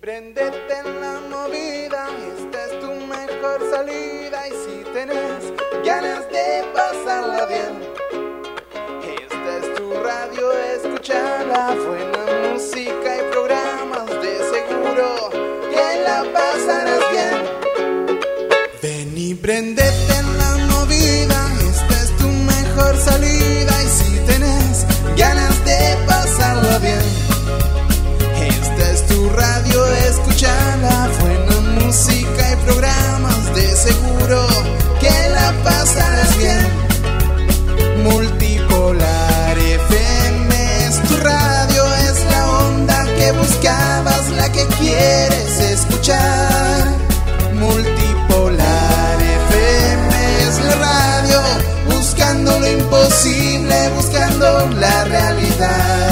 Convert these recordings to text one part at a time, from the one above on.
Prendete en la movida, esta es tu mejor salida. Y si tenés ganas de pasarla bien, esta es tu radio, escuchala, buena música y programas, de seguro que la pasarás bien. Ven y prendete en la movida, esta es tu mejor salida. Y si tenés ganas tu radio, escuchala, buena música y programas, de seguro que la pasarás bien. Multipolar FM es tu radio, es la onda que buscabas, la que quieres escuchar. Multipolar FM es la radio, buscando lo imposible, buscando la realidad.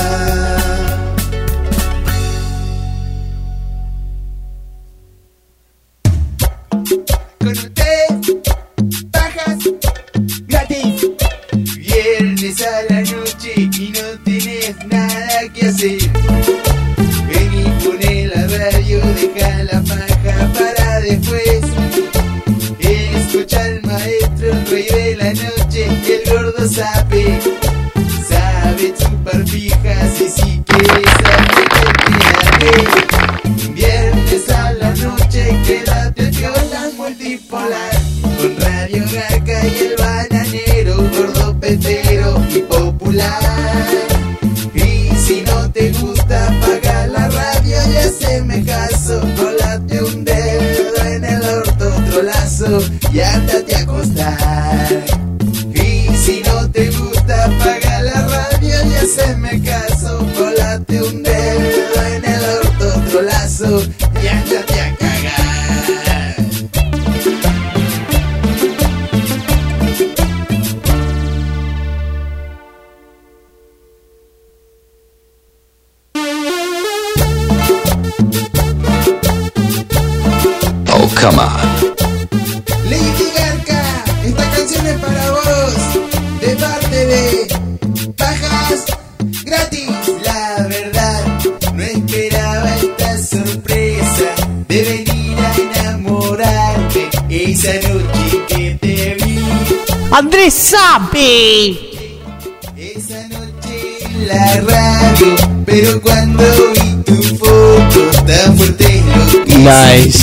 Esa noche en la radio, pero cuando vi tu foto tan fuerte lo que Nice.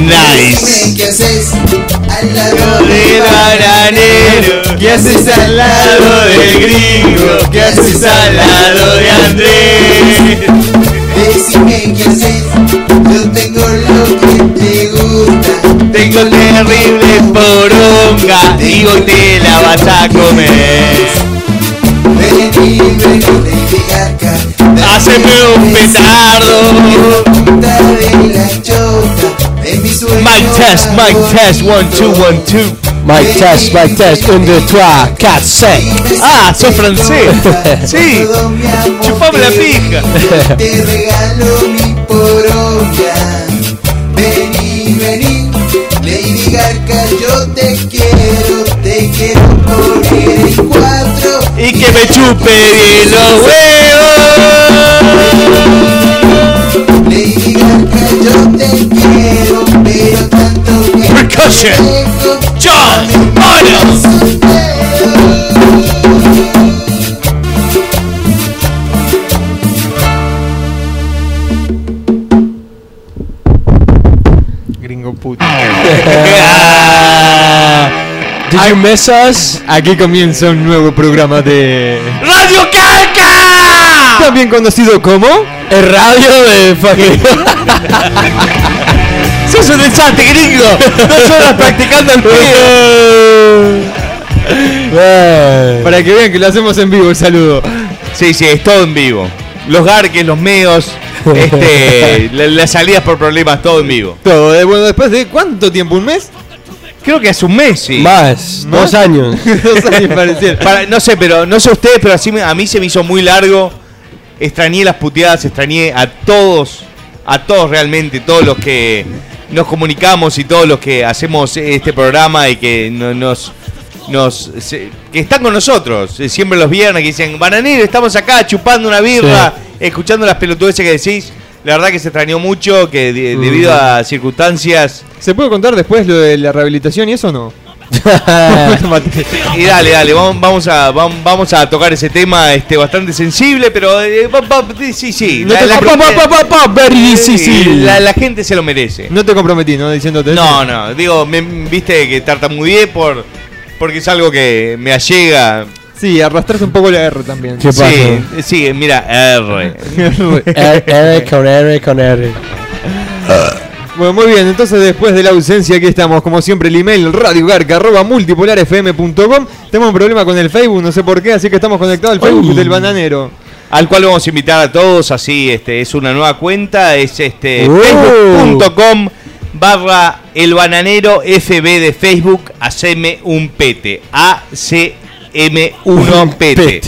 Nice. Qué haces al lado del bananero? ¿Qué haces al lado del gringo? ¿Qué haces al lado de Andrés? Decime qué haces, terrible poronga, digo te la vas a comer. Vení, vení, Lady Gaga. Haceme un petardo. Mic test, mic test, one, two, one, two. Mic test, mic test, un, deux, trois, quatre, cinq. Ah, sos francés. Sí. Chupame la pija. Te regalo mi poronga. Vení, vení, Lady Gaga, yo te quiero, te quiero morir en cuatro. Y que me chupe los huevos. Lady Gaga, yo te quiero, pero tanto que Percussion. John Miles. You miss us? Aquí comienza un nuevo programa de. ¡Radio Calca! También conocido como. El radio de fucking. ¡Sos un desastre, gringo! ¡Dos horas practicando el pedo! Para que vean que lo hacemos en vivo, el saludo. Sí, sí, es todo en vivo. Los garques, los meos, este, la- las salidas por problemas, todo en vivo. Todo. eh, bueno, después de cuánto tiempo, un mes. Creo que hace un mes, sí. Más, ¿Más? dos años. Dos años. Para- no sé, pero no sé ustedes, pero así me- a mí se me hizo muy largo. Extrañé las puteadas, extrañé a todos, a todos realmente, todos los que nos comunicamos y todos los que hacemos este programa y que no- nos, nos se- que están con nosotros eh, siempre los viernes que dicen bananero estamos acá chupando una birra escuchando las pelotudeces que decís La verdad que se extrañó mucho, que de- debido a circunstancias... ¿Se puede contar después lo de la rehabilitación y eso o no? Y dale, dale, vamos, vamos a, vamos, a tocar ese tema este, bastante sensible, pero eh, sí, sí. No la, gente se lo merece. No te comprometí, ¿no? Diciéndote eso. No, no, digo, me, viste que tartamudeé por, porque es algo que me allega. Sí, arrastraste un poco la R también. Sí, sí, mira, R. R, R con R con R. Bueno, muy bien, entonces después de la ausencia aquí estamos, como siempre, el email radiogarca.multipolarfm.com Tenemos un problema con el Facebook, no sé por qué, así que estamos conectados al Facebook Uy. del bananero. Al cual vamos a invitar a todos, así, este, es una nueva cuenta, es este Uh. facebook.com barra el bananero FB de Facebook, haceme un pete, ACM1 pete.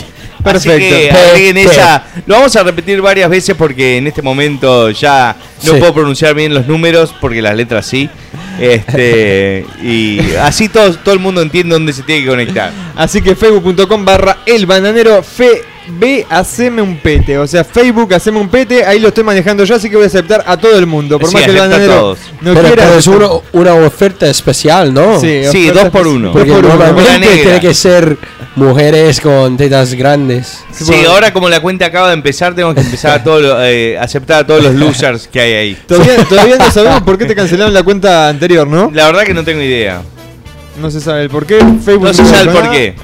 Así Perfecto. que agreguen esa. Lo vamos a repetir varias veces porque en este momento ya no Sí. puedo pronunciar bien los números porque las letras sí. Este, y así todo, todo el mundo entiende dónde se tiene que conectar. Así que facebook.com barra el bananero FB, haceme un pete. O sea, Facebook, haceme un pete, ahí lo estoy manejando yo, así que voy a aceptar a todo el mundo. Por Sí, más que el bananero no pero, quiera. pero es uno- una oferta especial, ¿no? Sí, Sí, dos por uno. Dos Porque por uno. Normalmente tiene que ser mujeres con tetas grandes. Sí, ahora como la cuenta acaba de empezar, tenemos que empezar a todo lo- eh, aceptar a todos los losers que hay ahí. Todavía, todavía no sabemos por qué te cancelaron la cuenta anterior, ¿no? La verdad que no tengo idea. No se sabe el por qué. Facebook No se sabe el por qué.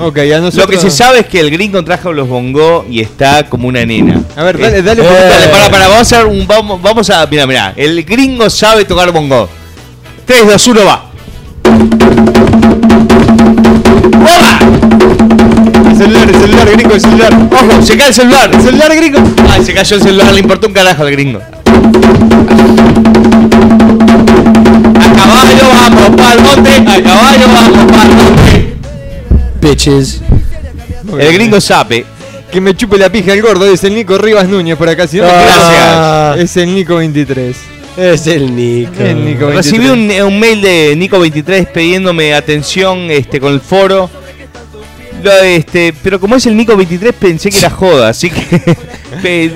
Ok, a nosotros. Lo que se sabe es que el gringo trajo los bongó y está como una nena. A ver, dale, Eh, dale. eh. Dale, para, para, vamos a hacer un. Vamos, vamos a. Mira, mira. El gringo sabe tocar bongo. 3, 2, 1, va. ¡Boba! El celular, el celular, gringo, el celular. ¡Ojo! ¡Se cae el celular! El celular, gringo. Ay, se cayó el celular, le importó un carajo al gringo. A caballo vamos pa'l monte, a caballo vamos pa'l monte. Bitches. El gringo sabe. Que me chupe la pija el gordo, es el Nico Rivas Núñez por acá. Si no me Ah. Es el Nico 23. Es el Nico. El Nico 23. Recibí un, un mail de Nico23 pidiéndome atención este, con el foro. Lo, este, pero como es el Nico23 pensé que era joda, así que...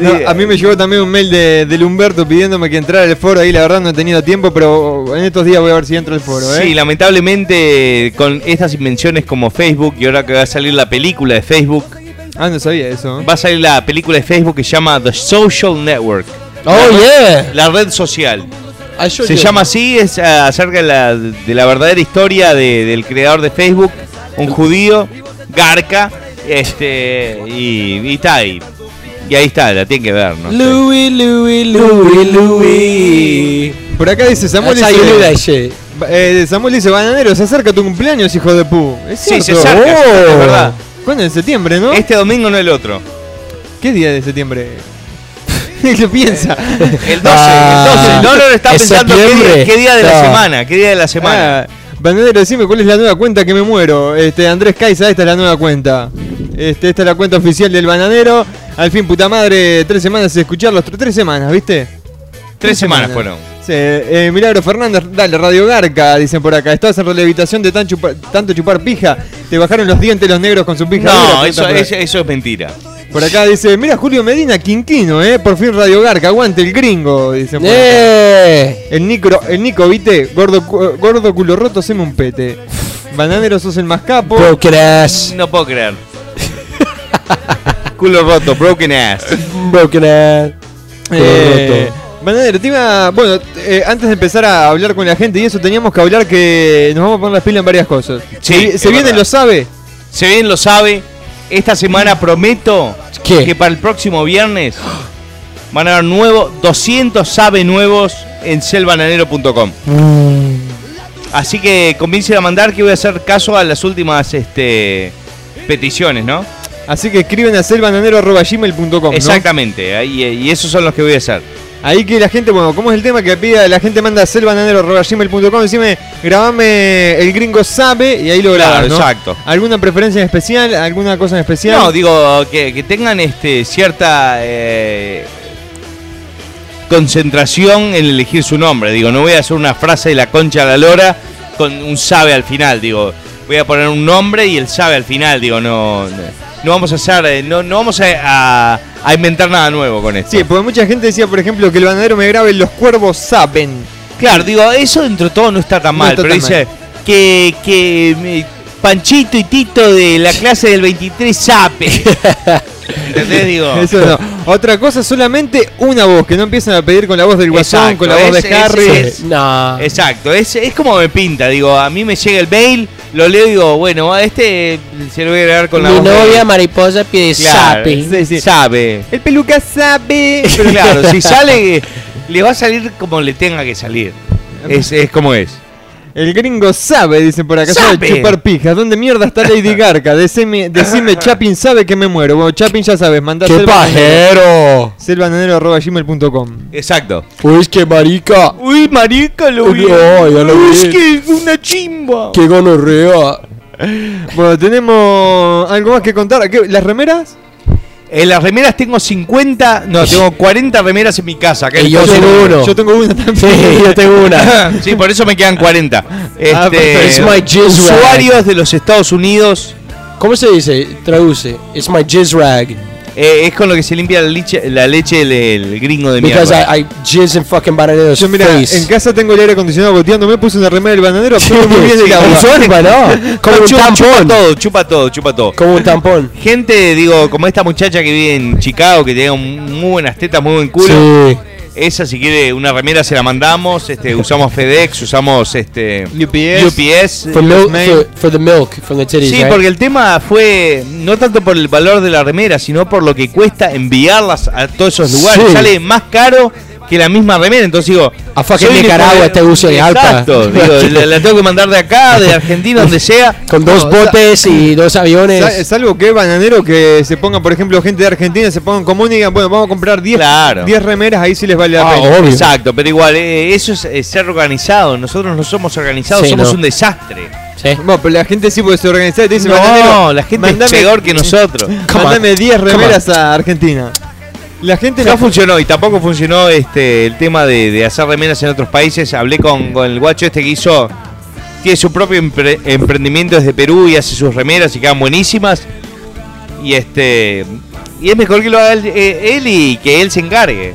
No, a mí me llegó también un mail de, del Humberto pidiéndome que entrara al foro ahí. La verdad no he tenido tiempo, pero en estos días voy a ver si entro al foro. ¿eh? Sí, lamentablemente con estas invenciones como Facebook y ahora que va a salir la película de Facebook, Ah, no sabía eso. ¿eh? va a salir la película de Facebook que se llama The Social Network, Oh, yeah. la red social. Showed Se llama así, es ah, acerca de la, de la verdadera historia de- del creador de Facebook, un judío, Garca, este, y, y está ahí. Y ahí está, la tienen que ver, ¿no? Louis, Louis, Louis, Louis. Por acá dice Samuel dice, eh, Samuel dice, bananero, se acerca tu cumpleaños, hijo de pu. Es Sí, se acerca, Oh. es verdad. ¿Cuándo? En septiembre, ¿no? Este domingo no el otro. ¿Qué día de septiembre? ¿Qué piensa? El 12, Ah, el 12. No, no, no, está ¿es pensando qué día, qué día de la semana, qué día de la semana. Ah, Bananero, decime cuál es la nueva cuenta que me muero. Este, Andrés Caiza, esta es la nueva cuenta. Este, esta es la cuenta oficial del bananero. Al fin, puta madre, tres semanas de escucharlos. Tres semanas, ¿viste? Tres semanas fueron. Sí, eh, Milagro Fernández, dale, Radio Garca, dicen por acá. Estabas en relevitación de tan chupa- tanto chupar pija. Te bajaron los dientes los negros con su pija. No, dura, eso, por eso, eso es mentira. Por acá dice, mira Julio Medina, Quinquino, eh. Por fin Radio Garca, aguante el gringo, dicen por acá. Eh. El Nico, el Nico, viste, gordo, cu- gordo culo roto, haceme un pete. Bananero, sos el más capo. Broken ass. No puedo creer. Culo roto, broken ass. Broken ass. Eh, Bananero, te iba- Bueno, eh, antes de empezar a hablar con la gente y eso, teníamos que hablar que nos vamos a poner las pilas en varias cosas. Sí, se, se viene, verdad. lo sabe. Se bien lo sabe. Esta semana prometo ¿Qué? que para el próximo viernes van a haber nuevo, 200 sabe nuevos en selbananero.com. Mm. Así que convincen a mandar que voy a hacer caso a las últimas este, peticiones, ¿no? Así que escriben a selbananero.gmail.com. ¿no? Exactamente, ahí- y esos son los que voy a hacer. Ahí que la gente, bueno, ¿cómo es el tema? Que pida, la gente manda a selbananero.gmail.com, decime, grabame el gringo sabe y ahí lo Claro, grabas, ¿no? exacto. ¿Alguna preferencia en especial? ¿Alguna cosa en especial? No, digo que, que tengan este cierta eh, concentración en elegir su nombre. Digo, no voy a hacer una frase de la concha a la lora con un sabe al final. Digo, voy a poner un nombre y el sabe al final. Digo, no. no. No vamos a hacer, eh, no, no vamos a, a- a inventar nada nuevo con esto. Sí, porque mucha gente decía, por ejemplo, que el banadero me grabe Los cuervos saben. Claro, digo, eso dentro de todo no está tan No mal, está pero tan dice que, que eh, Panchito y Tito de la clase del 23 sape. ¿Entendés? Digo, Eso no. Otra cosa, solamente una voz, que no empiezan a pedir con la voz del guasón, Exacto, con la voz es- de es- Harry. es- No. Exacto, es, es como me pinta, digo, a mí me llega el mail, lo leo y digo, bueno, a este se lo voy a agregar con la Mi voz de- novia mariposa pide Claro, sape. Sí, sí. sabe. El peluca sabe. Pero claro, si sale, le va a salir como le tenga que salir. Es, es como es. El gringo sabe, dicen por acá, sabe Sabe. chupar pijas. ¿Dónde mierda está Lady Garca? Decime, decime Chapin sabe que me muero. Bueno, Chapin ya sabes, mandate ¡Qué pajero! selvananero.gmail.com Exacto. Uy, qué marica. Uy, marica, lo Uy, no, ya lo Uy, vi. es que es una chimba. ¡Qué gonorrea! Bueno, tenemos algo más que contar. ¿Qué? ¿Las remeras? En las remeras tengo 50, no, tengo 40 remeras en mi casa. Y yo tengo uno. Yo tengo una también. Sí, yo tengo una. sí, por eso me quedan 40. Ah. Este, It's my jizz rag. usuarios de los Estados Unidos ¿Cómo se dice? Traduce. It's my jizz rag. Eh, es con lo que se limpia la leche, la leche del, el gringo de Because mierda. I, I jizz in fucking bananeros Yo mira, face. en casa tengo el aire acondicionado goteando, me puse una remera del bananero, absorbe muy bien el Sí, agua. absorba, ¿no? Como un chupa, chupa tampón. todo, chupa todo, chupa todo. Como un tampón. Gente, digo, como esta muchacha que vive en Chicago, que tiene un- muy buenas tetas, muy buen culo. Sí. Esa, si quiere una remera, se la mandamos. Este, usamos FedEx, usamos este UPS. UPS. For, milk, Mail. for, for the milk from the titties, Sí, right? porque el tema fue no tanto por el valor de la remera, sino por lo que cuesta enviarlas a todos esos lugares. Sí. Sale más caro que la misma remera. Entonces digo, A fucking Nicaragua este uso de alpa. Exacto, digo, la, la tengo que mandar de acá, de Argentina, donde sea. Con dos No, botes y dos aviones. Sa- Salvo que bananero que se ponga, por ejemplo, gente de Argentina se pongan común y digan, bueno, vamos a comprar 10 Claro. 10 remeras, ahí sí les vale la Ah, pena. obvio. Exacto, pero igual, eh, eso es, eh, ser organizado. Nosotros no somos organizados, Sí, somos no. un desastre. Sí. Bueno, pero la gente sí puede ser organizada y te dice, No, la gente mandame- es peor que nosotros. Mándame on. 10 Come remeras a Argentina. La gente No funcionó y tampoco funcionó este el tema de, de hacer remeras en otros países. Hablé con, con el guacho este que hizo, tiene su propio empre- emprendimiento desde Perú y hace sus remeras y quedan buenísimas. Y este y es mejor que lo haga él, eh, él y que él se encargue.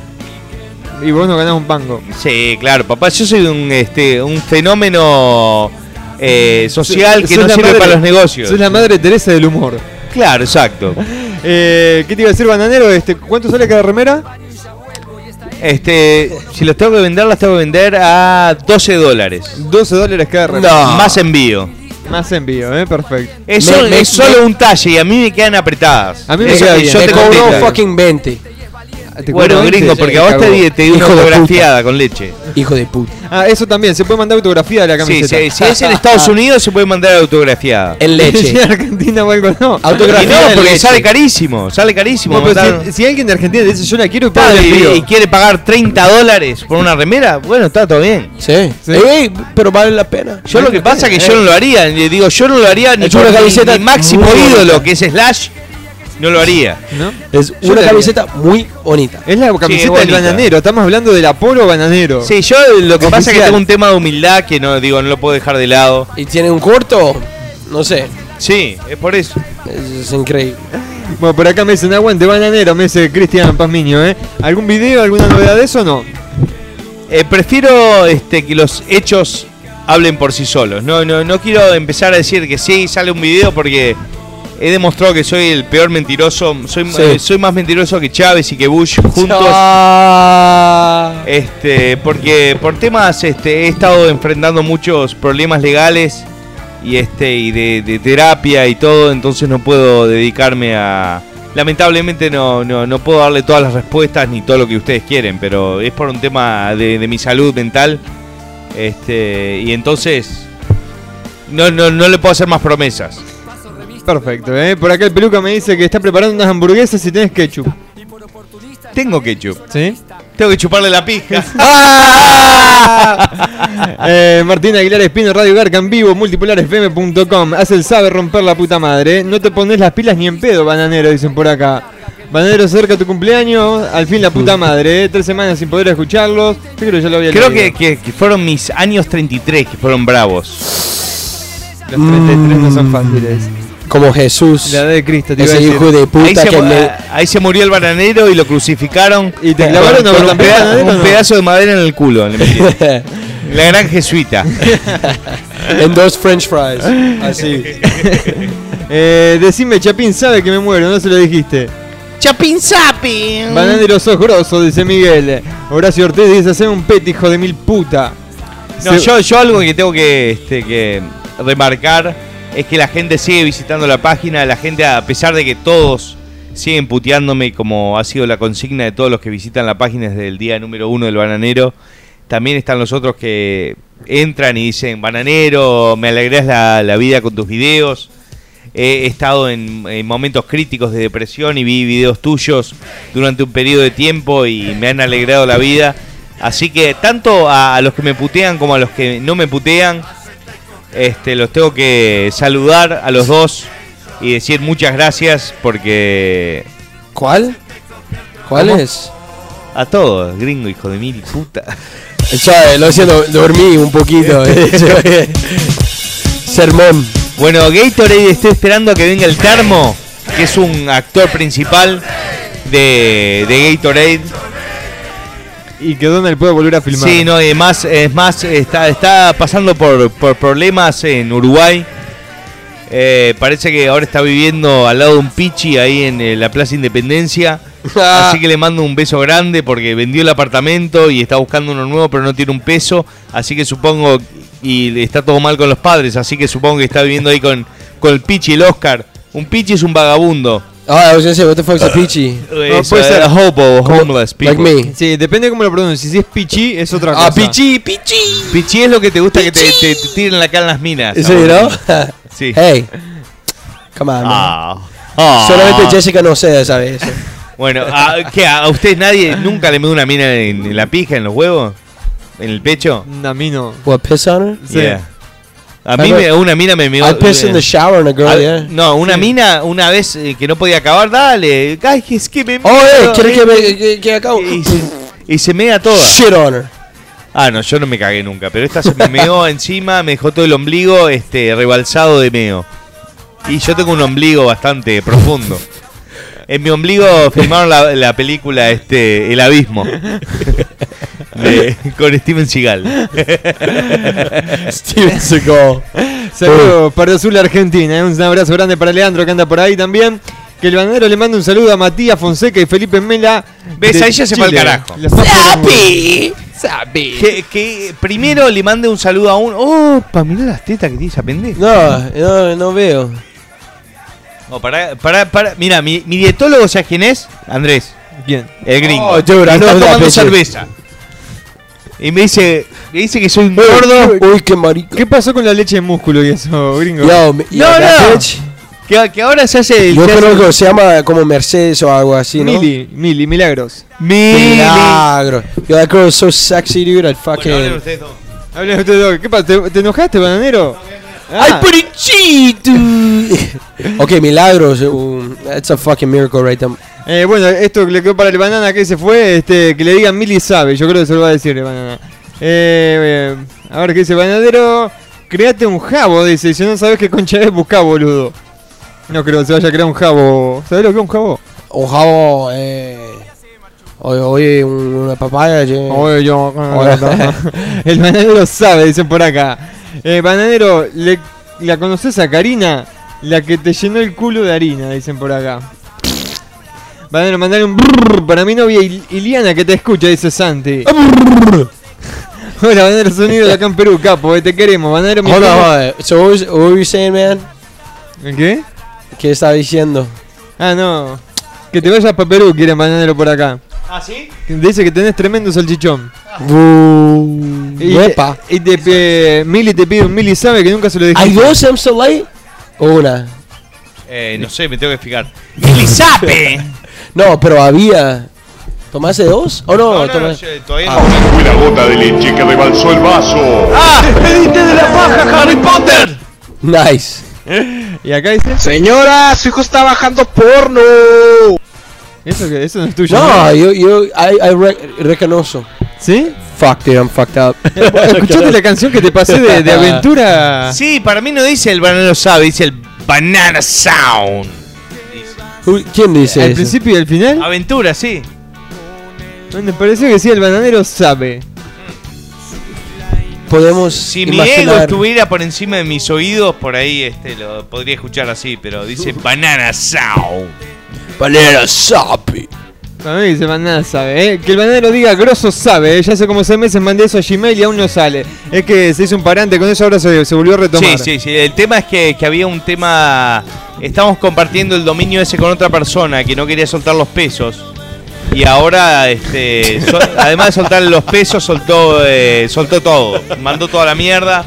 y vos no ganás un pango. Sí, claro, papá, yo soy un este un fenómeno eh, social que no sirve madre- para los negocios. Sos la madre Teresa del humor. Claro, exacto. Eh, ¿Qué te iba a decir, bananero? Este, ¿Cuánto sale cada remera? Este, si los tengo que vender, las tengo que vender a 12 dólares. 12 dólares cada remera. No. Más envío. Más envío, ¿eh? Perfecto. Es, Me- solo, me- es solo un talle y a mí me quedan apretadas. A mí me Eso- queda bien. yo Te cobró fucking 20. ¿Te Bueno, gringo, 20? porque Sí, a vos te di, te di una Hijo de puta. autografiada con leche. Hijo de puta. Ah, eso también, se puede mandar autografía de la Sí, camiseta. sí, si es en Estados Unidos se puede mandar autografiada. En Si leche. en Argentina o algo no. Y Autografía no, porque leche. sale carísimo, sale carísimo. No, pero mandar- si, si alguien de Argentina te dice yo la quiero y el envío. quiere pagar 30 dólares por una remera, bueno, está todo bien. Sí. Sí. Ey, pero vale la pena. Yo lo que pasa es que yo no lo haría, le digo, yo no lo haría ni Es por una mi- camiseta mi máximo muy ídolo, bonita. que es Slash, no lo haría. ¿no? Es Yo una camiseta muy bonita. Es la camiseta del bananero, estamos hablando del Apolo bananero. Sí, yo lo que pasa es que tengo un tema de humildad que no digo, no lo puedo dejar de lado. Y tiene un corto. No sé. Sí, es por eso. Es, es increíble. Bueno, por acá me dicen aguante bananero, me dice Cristian Pazmiño, ¿eh? ¿Algún video, alguna novedad de eso o no? Eh, prefiero este, que los hechos hablen por sí solos. No, no, no quiero empezar a decir que sí, sale un video porque he demostrado que soy el peor mentiroso. Soy, Sí. eh, soy más mentiroso que Chávez y que Bush juntos. Ah. Este, porque por temas este, he estado enfrentando muchos problemas legales y este y de, de terapia y todo, entonces no puedo dedicarme a lamentablemente no, no, no puedo darle todas las respuestas ni todo lo que ustedes quieren, pero es por un tema de, de mi salud mental. Este, y entonces no, no, no le puedo hacer más promesas. Perfecto, ¿eh? Por acá el peluca me dice que está preparando unas hamburguesas y tenés ketchup. Tengo ketchup. ¿Sí? Tengo que chuparle la pija. Eh, Martín Aguilar Espino, Radio Garca en vivo, multipolarfm.com. Hace el sabe romper la puta madre. ¿eh? No te pones las pilas ni en pedo, bananero, dicen por acá. Bananero cerca tu cumpleaños, al fin la puta madre, ¿eh? tres semanas sin poder escucharlos. Yo creo que ya lo había Creo leído. que, que- que fueron mis años 33 que fueron bravos. Los 33 no son fáciles. Como Jesús. La edad de Cristo, te Ese decir. hijo de Ahí puta se, que mu- me... ahí se murió el bananero y lo crucificaron. ¿Y te clavaron con, un, también, peda- bananero, un no? pedazo de madera en el culo. le. La gran jesuita. en dos french fries. Así. Eh, decime, Chapín sabe que me muero, no se lo dijiste. Chapin Sapin. Bananero sos grosso, dice Miguel. Horacio Ortiz dice, haceme un pet, hijo de mil puta. No, Se- yo, yo algo que tengo que, este, que remarcar es que la gente sigue visitando la página, la gente a pesar de que todos siguen puteándome como ha sido la consigna de todos los que visitan la página desde el día número uno del bananero, también están los otros que entran y dicen, bananero, me alegras la, vida con tus videos. He estado en, en momentos críticos de depresión y vi videos tuyos durante un periodo de tiempo y me han alegrado la vida. Así que tanto a, a los que me putean como a los que no me putean, este, los tengo que saludar a los dos y decir muchas gracias porque ¿Cuál? ¿Cuál ¿Cómo? es? a todos, gringo, hijo de mil puta. Ya, lo siento, dormí un poquito. Sermón. Bueno, Gatorade, estoy esperando a que venga el Termo, que es un actor principal de, de Gatorade. Y que Donald puede volver a filmar. Sí, no, y además, es más, está, está pasando por, por problemas en Uruguay. Eh, parece que ahora está viviendo al lado de un pichi ahí en eh, la Plaza Independencia. Así que le mando un beso grande porque vendió el apartamento y está buscando uno nuevo, pero no tiene un peso. Así que supongo, y está todo mal con los padres, así que supongo que está viviendo ahí con, con el pichi, el Oscar. Un pichi es un vagabundo. Ah, I was gonna say, what the fuck's a peachy? Eso, puede ser. hobo, homeless people. Like me. Sí, depende de cómo lo pronuncies. Si es pichi, es otra cosa. Ah, pichi, pichi. Pichi es lo que te gusta que te, te- te tiren la cara en las minas. Sí, ¿no? Sí. Hey. Come on, man. Ah. Ah. Solamente Jessica no sé, ¿sabes? Eso. Bueno, ¿a, ¿qué? ¿A usted nadie nunca le metió una mina en, en la pija, en los huevos? ¿En el pecho? A mí no. What, piss on her? Sí. Yeah. A mí me, una mina me meó. I piss in the shower on a girl, Ah, yeah. No, una mina una vez eh, que no podía acabar, dale. Ay, es que me Oh, eh, ¿quieres eh. que me que, que acabo? Y se, y se mea toda. Shit on her. Ah, no, yo no me cagué nunca, pero esta se me meó encima, me dejó todo el ombligo este rebalsado de meo. Y yo tengo un ombligo bastante profundo. En mi ombligo filmaron la, la película este El Abismo. De- con Steven Seagal. Steven Seagal. Saludos para Azul Argentina. eh. Un abrazo grande para Leandro que anda por ahí también. Que el bananero le manda un saludo a Matías Fonseca y Felipe Mela. ¿Ves? Ahí ya se fue al carajo. Mando un- Que, que primero le mande un saludo a un. Oh, pa, mirá las tetas que tiene esa pendeja. No, no, no veo. Pará, pará, pará. Mira, mi, mi dietólogo, ¿sabes quién es? Andrés, Bien. el gringo. Oh, está tomando cerveza. Y me dice, me dice que soy un gordo. Uy, qué marico. ¿Qué pasó con la leche de músculo y eso, gringo? Yo, me- yo, No, that no. bitch, Que, que ahora se hace el. Yo se hace- creo que se llama como Mercedes o algo así, ¿no? Mili, Mili, milagros. Mili. Milagro. Yo, that girl is so sexy, dude. Bueno, fucking. hablen ustedes dos. Hablen ustedes dos. ¿Qué pasa? ¿Te, te enojaste, bananero? ¡Ay, Ah, perichito! ok, milagros. um, that's a fucking miracle right there. Eh, bueno, esto que le quedó para el banana que se fue, este, que le digan Mili sabe. Yo creo que se lo va a decir el banana. Eh, eh, a ver qué dice bananero. Créate un jabo, dice. Si no sabes qué concha es, busca, boludo. No creo que se vaya a crear un jabo. ¿Sabes lo que es un jabo? Un jabo, eh. Oye, oye, un- una papaya, che. Oye, yo. El bananero sabe, dicen por acá. Eh, bananero, le, ¿la conoces a Karina? La que te llenó el culo de harina, dicen por acá. Bananero, mandale un brrr para mi novia Il- Iliana que te escucha, dice Santi. Hola, Bananero Sonido de acá en Perú, capo, eh, te queremos. Bananero, mi Hold on, primo- hold on. So, what, was, what were you saying, man? ¿Qué? ¿Qué estaba diciendo? Ah, no. Que te vayas para Perú, quieren Bananero por acá. ¿Ah, sí? Dice que tenés tremendo salchichón. Uh, Y, Epa. te, y te, eh, Mili te pide un Mili sabe que nunca se lo dijiste. ¿Hay dos Amstel Light? ¿O una? Eh, no sé, me tengo que fijar. ¡Elisape! No, pero había. ¿Tomaste dos? ¿O no? No, no, no, tomaste- yo todavía Ah. no. Fue la gota de leche que rebalsó el vaso. ¡Ah! ¡Despedite de la paja, Harry Potter! Nice. Y acá dice. Señora, su hijo está bajando porno. Eso, eso no es tuyo. No, yo, yo, I, I re- reconozco. ¿Sí? Fuck, dude, I'm fucked up. ¿Escuchaste la canción que te pasé de, de aventura? Sí, para mí no dice el bananero sabe, dice el Banana Sound. ¿Quién dice Al eso? principio y al final. Aventura, sí. Me pareció que sí, el bananero sabe. Podemos Si mi ego imaginar. estuviera por encima de mis oídos, por ahí este, lo podría escuchar así, pero dice Banana Sound. Banana Sapi. Para mí el banana sabe, ¿eh? Que el bananero diga grosso sabe, ¿eh? Ya hace como seis meses mandé eso a Gmail y aún no sale. Es que se hizo un parante con eso, ahora se, se volvió a retomar. Sí, sí, sí. El tema es que, que había un tema. Estamos compartiendo el dominio ese con otra persona que no quería soltar los pesos. Y ahora, este, sol- además de soltar los pesos, soltó, eh, soltó todo. Mandó toda la mierda.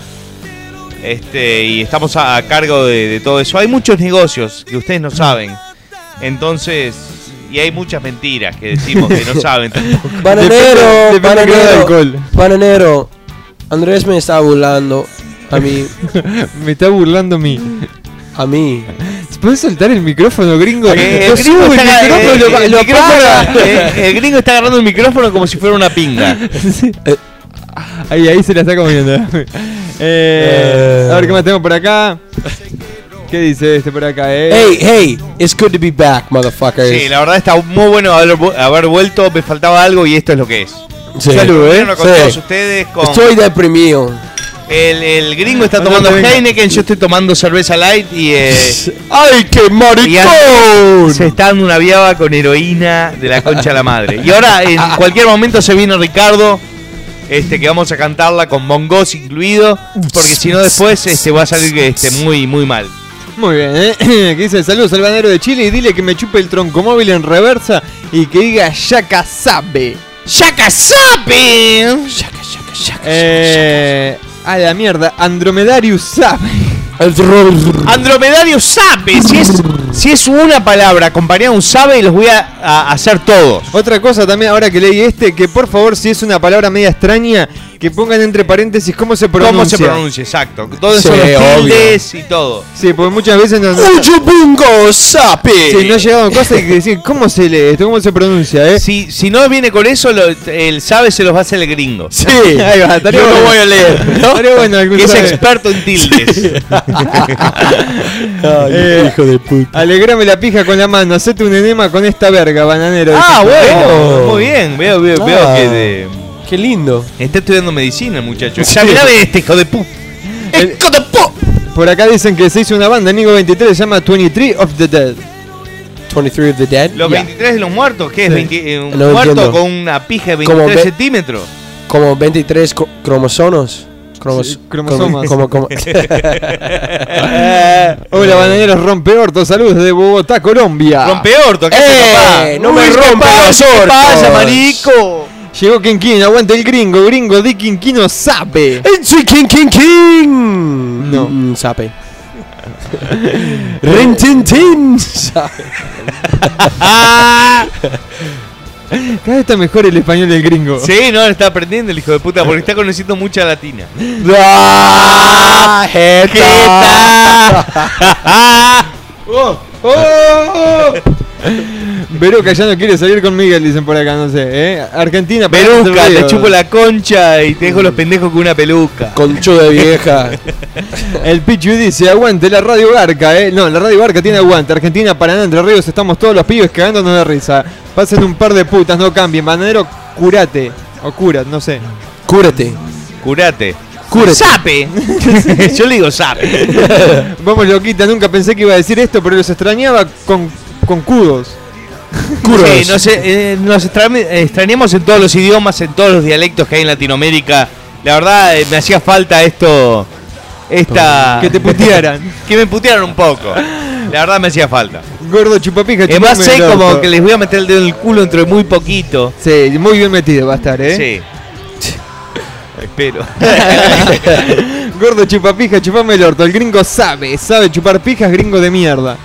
Este, y estamos a, a cargo de, de todo eso. Hay muchos negocios que ustedes no saben. Entonces, y hay muchas mentiras que decimos que no saben tampoco. Bananero, bananero, alcohol. bananero. Andrés me está burlando. A mí, Me está burlando a mí. a mí. ¿Puedes soltar el micrófono, gringo? Eh, el, gringo está, el micrófono, eh, lo- el lo micrófono- apaga. eh, el gringo está agarrando el micrófono como si fuera una pinga. Sí. Ahí, ahí se la está comiendo. Eh, a ver qué más tenemos por acá. ¿Qué dice este por acá? Eh? Hey, hey, it's good to be back, motherfuckers. Sí, la verdad está muy bueno haber, vu- haber vuelto. Me faltaba algo y esto es lo que es. Sí. Salud, eh. Bueno, con Sí. todos ustedes. Con Estoy deprimido. el, el gringo está tomando. Heineken, yo estoy tomando cerveza light y eh, ¡Ay, qué maricón! se está dando una viaba con heroína de la concha a la madre. Y ahora en cualquier momento se viene Ricardo. Este, que vamos a cantarla con bongos incluido, porque si no después este, va a salir este, muy, muy mal. Muy bien, ¿eh? Que dice saludos al banero de Chile y dile que me chupe el tronco móvil en reversa y que diga Yaka sabe. ¡Shaka sabe! Eh, a la mierda, Andromedarius sabe. Andromedario sabe. Si es, si es una palabra acompañada de un sabe, los voy a, a hacer todos. Otra cosa también, ahora que leí este, que por favor, si es una palabra media extraña, que pongan entre paréntesis cómo se pronuncia. ¿Cómo se pronuncia? Exacto. Todos Sí, son los obvio. tildes y todo. Sí, porque muchas veces no, no, ¡Uyubungo sapi! sí, no ha llegado a cosas y que decir cómo se lee esto, cómo se pronuncia, ¿eh? Si, si no viene con eso, lo- el sabe se los va a hacer el gringo. Sí. Ahí va, estaría Yo lo bueno. voy a leer. ¿no? Estaría bueno algún Que es sabe. experto en tildes. Ay, Eh, hijo de puta. Alegrame la pija con la mano, hacete un enema con esta verga, bananero. ah, bueno. Muy bien. Veo, veo, Ah. veo que de- Qué lindo. está estudiando medicina, muchacho. Sí. Este hijo de pu. El- ¡Hijo de pu! Por acá dicen que se hizo una banda, Nigo 23, se llama 23 of the Dead. 23 of the Dead. Los 23 de los muertos, ¿qué es? Sí. 20 eh, un muerto entiendo. con una pija de Como 23 ve- centímetros. Como 23 co- cromosonos. Cromos Sí, cromosomas. Como, como, Hola, bananeros rompeortos, saludos desde Bogotá, Colombia. Rompeorto, ¿qué ¡Eh! papá? no me Uy, ¿qué rompe los ¿Qué pasa, ortos? marico? Llegó Quinquín, aguante el gringo, gringo de Quinquino sabe. ¡Soy King King King! No. Mm, sape. Rin Tin Tin. Cada vez está mejor el español del gringo. Sí, no, está aprendiendo el hijo de puta porque está conociendo mucha latina. ¡Ah! ¡Jeta! ¡Oh! ¡Oh! Veruca ya no quiere salir con Miguel, dicen por acá, no sé, ¿eh? Argentina, para Peluca, te chupo la concha y te dejo los pendejos con una peluca. Concho de vieja. El Pichu dice, aguante la Radio Garca, ¿eh? No, la Radio Garca tiene aguante. Argentina, Paraná, Entre Ríos, estamos todos los pibes cagándonos de risa. Pasen un par de putas, no cambien. Bananero, curate. O curat, no sé. Cúrate. Curate. Cúrate. ¡Sape! Yo le digo sape. Vamos, loquita, nunca pensé que iba a decir esto, pero los extrañaba con, con cudos. Sí, nos, eh, nos extra- extrañamos en todos los idiomas, en todos los dialectos que hay en Latinoamérica. La verdad, eh, me hacía falta esto. Esta. Que te putearan. que me putearan un poco. La verdad, me hacía falta. Gordo chupapija, Es más, sé como que les voy a meter el dedo en el culo dentro de muy poquito. Sí, muy bien metido va a estar, ¿eh? Sí. Espero. Gordo chupapija, chupame el orto. El gringo sabe, sabe chupar pijas, gringo de mierda.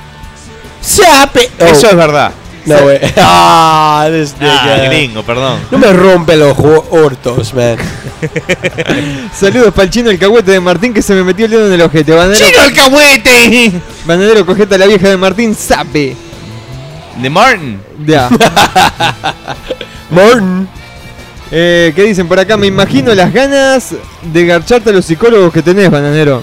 ¡Sape! Oh, Eso es verdad. No, güey. Ah, this Ah, gringo, perdón. No me rompe los ju- ortos, man. Saludos para el chino el cagüete de Martín que se me metió el dedo en el ojete. Banadero, ¡Chino el cahuete! banadero cojeta la vieja de Martín, sabe. De Martin. Ya. Morton. Eh, ¿Qué dicen por acá? Me imagino las ganas de garcharte a los psicólogos que tenés, bananero.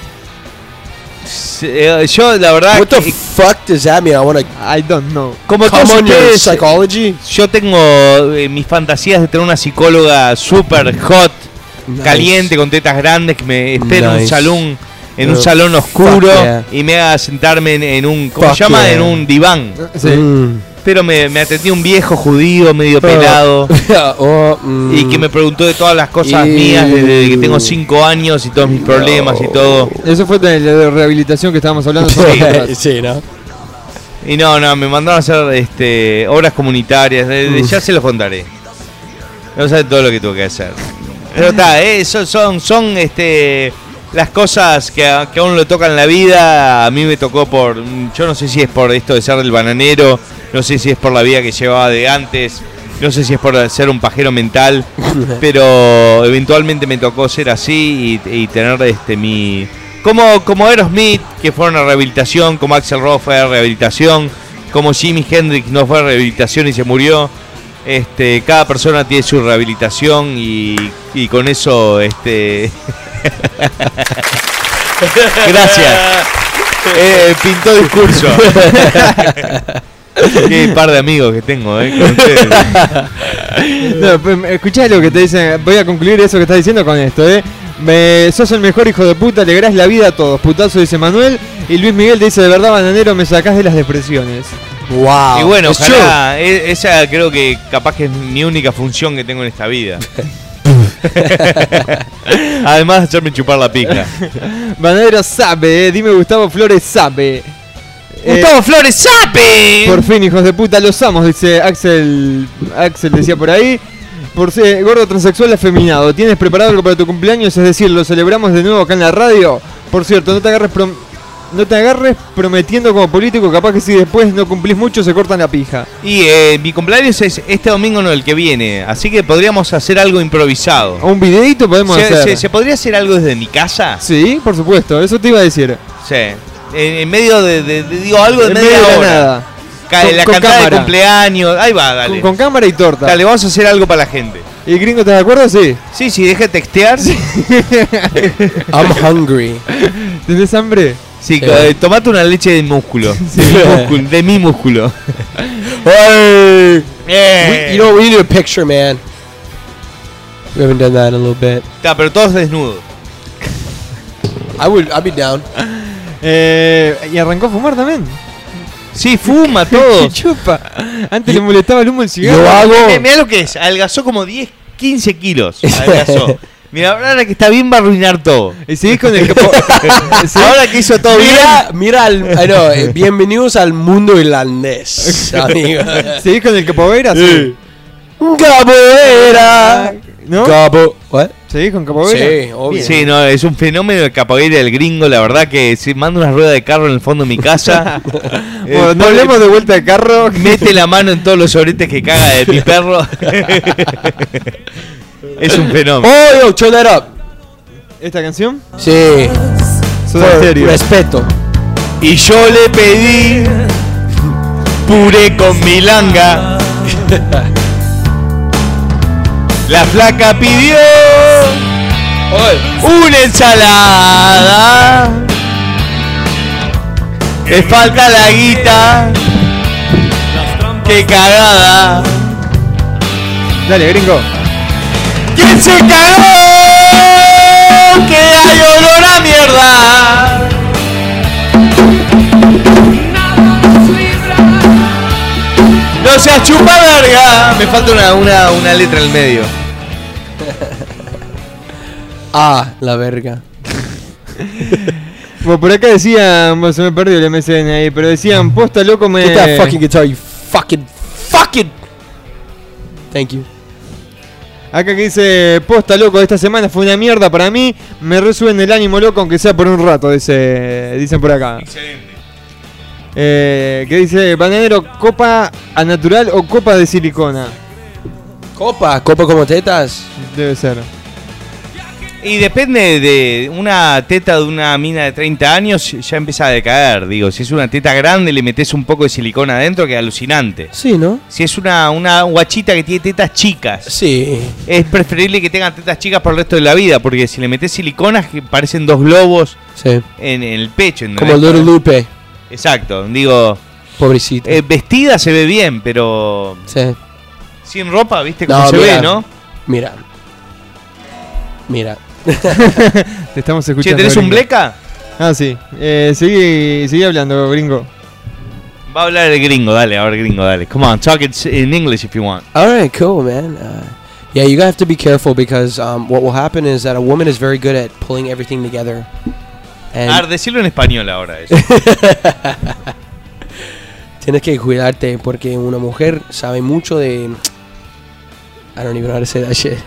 Eh, Yo, la verdad, What the que- fuck does that mean? I want to I don't know. como todos ustedes, psychology. yo tengo eh, mis fantasías de tener una psicóloga super hot, Nice. caliente, con tetas grandes, que me esté en un Nice. salón, en un Oh, salón oscuro yeah. y me haga sentarme en, en un, ¿cómo Fuck se llama? yeah. En un diván. Sí. Mm. Pero me, me atendió un viejo judío, medio pelado. Oh, mm. Y que me preguntó de todas las cosas Y- mías desde que tengo 5 años y todos mis problemas y todo. Eso fue de la rehabilitación que estábamos hablando. atrás. sí, ¿no? Y no, no, me mandaron a hacer este, obras comunitarias. de- de- ya se los contaré. No saben todo lo que tuve que hacer. Pero está, eh, son, son, son, este, las cosas que a, que a uno le tocan en la vida. A mí me tocó por. Yo no sé si es por esto de ser el bananero. No sé si es por la vida que llevaba de antes. No sé si es por ser un pajero mental. pero eventualmente me tocó ser así y, y tener este mi. Como, como Aerosmith, que fueron a rehabilitación, como Axel Rose fue a rehabilitación, como Jimi Hendrix no fue a rehabilitación y se murió. Este, cada persona tiene su rehabilitación y, y con eso este Gracias. Eh, pintó discurso. Qué par de amigos que tengo, eh, con ustedes. No, pues, escuchá lo que te dicen. Voy a concluir eso que estás diciendo con esto, ¿eh? Me, sos el mejor hijo de puta, alegrás la vida a todos. Putazo dice Manuel. Y Luis Miguel te dice: De verdad, bananero, me sacás de las depresiones. Wow. Y bueno, ojalá, e- esa creo que capaz que es mi única función que tengo en esta vida. Además de hacerme chupar la pica. Bananero sabe, ¿eh? Dime Gustavo Flores sabe. Eh, ¡Gustavo Flores sabe! Por fin, hijos de puta, los amos, dice Axel. Axel decía por ahí. Por ser gordo transexual afeminado, ¿tienes preparado algo para tu cumpleaños? Es decir, lo celebramos de nuevo acá en la radio. Por cierto, no te agarres prom- no te agarres prometiendo como político, capaz que si después no cumplís mucho se cortan la pija. Y eh, mi cumpleaños es este domingo, no el que viene. Así que podríamos hacer algo improvisado. ¿O un videito podemos ¿Se, hacer? se- se podría hacer algo desde mi casa? Sí, por supuesto, eso te iba a decir. Sí. En, en medio de, de- de- digo, algo de En media medio de hora. nada. Ca- Con- la con cantada de cámara. cumpleaños. Ahí va, dale. Con, con cámara y torta. Dale, vamos a hacer algo para la gente. ¿Y gringo, estás de acuerdo? Sí. Sí, sí, deja de textear. Sí, I'm hungry. ¿Tenés hambre? eh, tomate una leche de músculo. De, mi músculo de mi músculo. Hey. Bien. We, you know, we need a picture, man. We haven't done that in a little bit. Está, pero todos desnudos. I would. I'd be down. Eh, ¿Y arrancó a fumar también? Sí, fuma ¡Qué todo. chupa! Antes le molestaba el humo del cigarro. Yo hago. Eh, Mirá lo que es, adelgazó como 10, 15 kilos. Mira, ahora que está bien va a arruinar todo. Y seguís con el. Ahora que hizo todo Mira, mira, al, know, eh, bienvenidos al mundo irlandés, amigo. ¿Seguís con el capoeira? Sí. Capoeira. ¿No? Capo. What? ¿Seguís con capoeira? Sí, obvio. Sí, no, es un fenómeno de capoeira del gringo. La verdad que si manda una rueda de carro en el fondo de mi casa. eh, Bueno, no hablemos de vuelta de carro. Mete la mano en todos los sobretes que caga de mi perro. es un fenómeno. Oh, yo, turn that up. ¿Esta canción? Sí. Por respeto. Y yo le pedí puré con milanga. La flaca pidió una ensalada. Te falta la guita. Qué cagada. Dale, gringo. ¿Quién se cagó? Que hay olor a mierda. No seas chupa verga. Me falta una, una, una letra en el medio. Ah, la verga. Bueno, por acá decían, bueno, se me perdió el MSN ahí, pero decían, posta loco me... Get that fucking guitar, you fucking, fucking. Thank you. Acá que dice, posta loco, esta semana fue una mierda para mí, me resuben el ánimo loco aunque sea por un rato, dice, dicen por acá. Excelente. Eh, que dice, bananero, copa a natural o copa de silicona. Copa, copa como tetas. Debe ser. Y depende de una teta de una mina de 30 años, ya empieza a decaer. Digo, si es una teta grande, le metes un poco de silicona adentro, que es alucinante. Sí, ¿no? Si es una, una guachita que tiene tetas chicas, Sí. es preferible que tengan tetas chicas por el resto de la vida, porque si le metes siliconas, que parecen dos globos Sí. en el pecho. ¿entendés? Como Little Lupe. Exacto, digo, Pobrecito. eh, vestida se ve bien, pero sí. sin ropa, ¿viste cómo No, se mira. ve, no? Mira. Mira. Te estamos escuchando. Che, ¿tenés un bleca? Ah, sí. Eh, seguí, seguí hablando, gringo. Va a hablar el gringo, dale, ahora gringo, dale. Come on, talk it in English if you want. All right, cool, man. Uh, yeah, you have to be careful because um, what will happen is that a woman is very good at pulling everything together. And A ver, decirlo en español ahora. Eso. tienes que cuidarte porque una mujer sabe mucho de. I don't even know how to say that shit.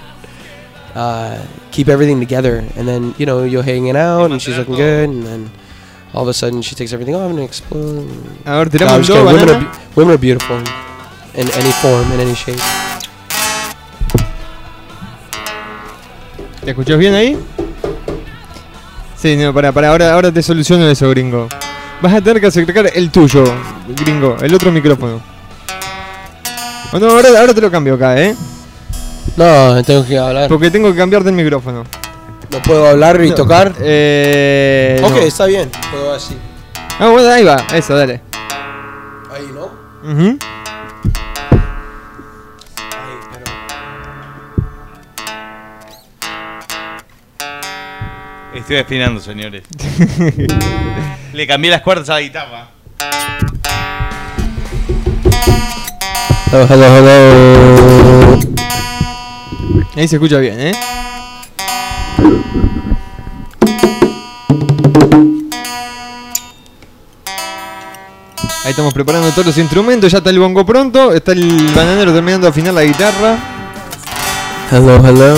Uh, keep everything together, and then you know you're hanging out, and she's looking good, and then all of a sudden she takes everything off and explodes. A ver, tiramos women, are, women are beautiful in any form, in any shape. ¿Te escuchás bien ahí? Sí, no, para, para, ahora, ahora te soluciono eso, gringo. Vas a tener que acercar el tuyo, gringo, el otro micrófono. Oh, no, ahora, ahora te lo cambio acá, ¿eh? No, tengo que hablar. Porque tengo que cambiarte el micrófono. No puedo hablar y No, tocar. Eh. ok, no. está bien. Puedo así. Ah, bueno, ahí va, eso, dale. Ahí, ¿no? Ahí, Estoy afinando, señores. Le cambié las cuerdas a la guitarra. Hello, hello, hello. Ahí se escucha bien, ¿eh? Ahí estamos preparando todos los instrumentos, ya está el bongo pronto, está el bananero terminando de afinar la guitarra. Hello, hello.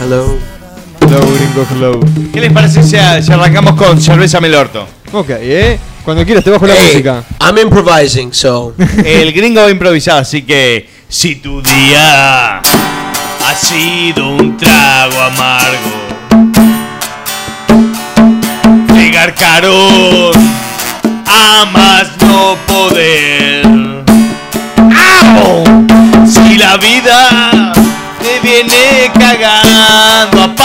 Hello. Hello, gringo, hello. ¿Qué les parece si, si arrancamos con cerveza Melorto? Ok, ¿eh? Cuando quieras te bajo la Hey, música. I'm improvising, so. El gringo va a improvisar, así que si tu día ha sido un trago amargo, pegar carón a más no poder. ¡Au! Si la vida te viene cagando a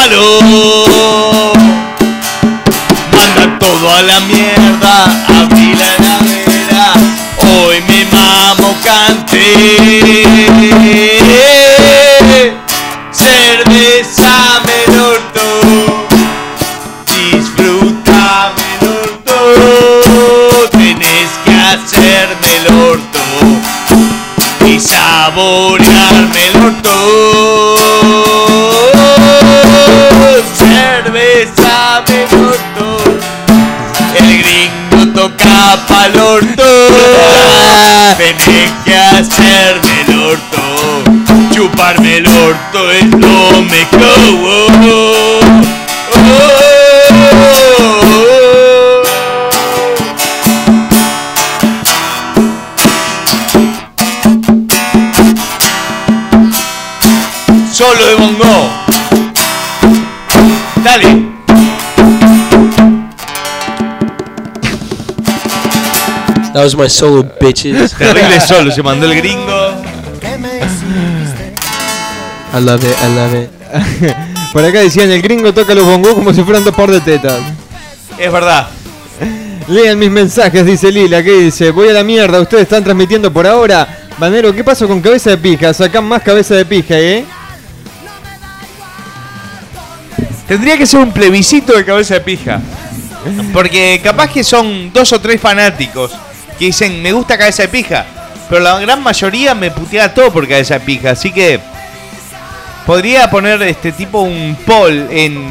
manda todo a la mierda, abrí la heladera, hoy me mamo canté. Cerveza Melorto, disfruta Melorto, tenés que hacerme el orto y saborearme el orto. Toca pa'l orto. Tenés que hacerme el orto, chuparme el orto es lo mejor. Solo de bongo. That was my solo, bitches. Terrible solo, se mandó el gringo. I love it, I love it. Por acá decían, el gringo toca los bongos como si fueran dos par de tetas. Es verdad. Lean mis mensajes, dice Lila, que dice, voy a la mierda, ustedes están transmitiendo por ahora. Banero, ¿qué pasó con cabeza de pija? Sacan más cabeza de pija, ¿eh? Tendría que ser un plebiscito de cabeza de pija. Porque capaz que son dos o tres fanáticos que dicen, me gusta cabeza de pija. Pero la gran mayoría me putea todo por cabeza de pija. Así que podría poner este tipo un poll en,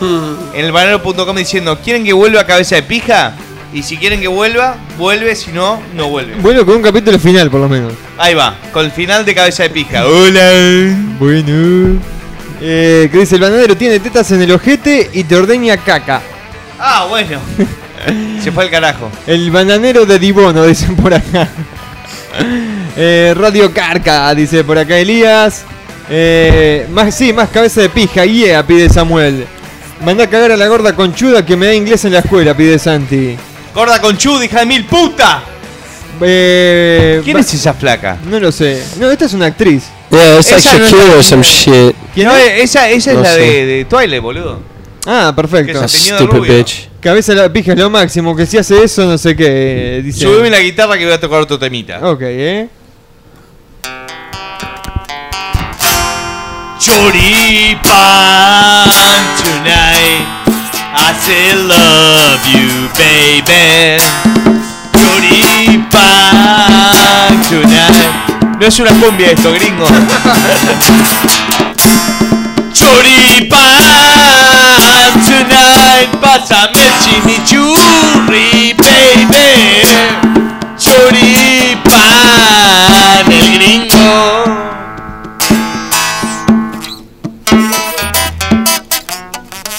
en el banero.com diciendo, ¿quieren que vuelva cabeza de pija? Y si quieren que vuelva, vuelve, si no, no vuelve. Bueno, con un capítulo final, por lo menos. Ahí va, con el final de cabeza de pija. Hola. Bueno. Eh, que dice, el bananero tiene tetas en el ojete y te ordeña caca. Ah, bueno. Se fue al carajo. El bananero de Dibono, dicen por acá. Eh, Radio Carca, dice por acá Elías. Eh, más, sí, más cabeza de pija, yeah, pide Samuel. Manda a cagar a la gorda conchuda que me da inglés en la escuela, pide Santi. Gorda con chud, hija de mil puta. Eh, ¿Quién es esa flaca? No lo sé. No, esta es una actriz. Yeah, it's like Esa no es Shakira la- or some shit. ¿Quién No, es? eh, esa, esa es No la de, de Twilight, boludo. Ah, Que perfecto. se teñido de Stupid rubio. bitch. Cabeza de la pija es lo máximo, que si hace eso, no sé qué. Dice. Subime la guitarra que voy a tocar otro temita. Ok, eh. Choripan tonight. I say love you, baby. Choripan tonight. No es una cumbia esto, gringo. Choripan tonight. but I mention el chimichurri, baby. Choripan, el gringo.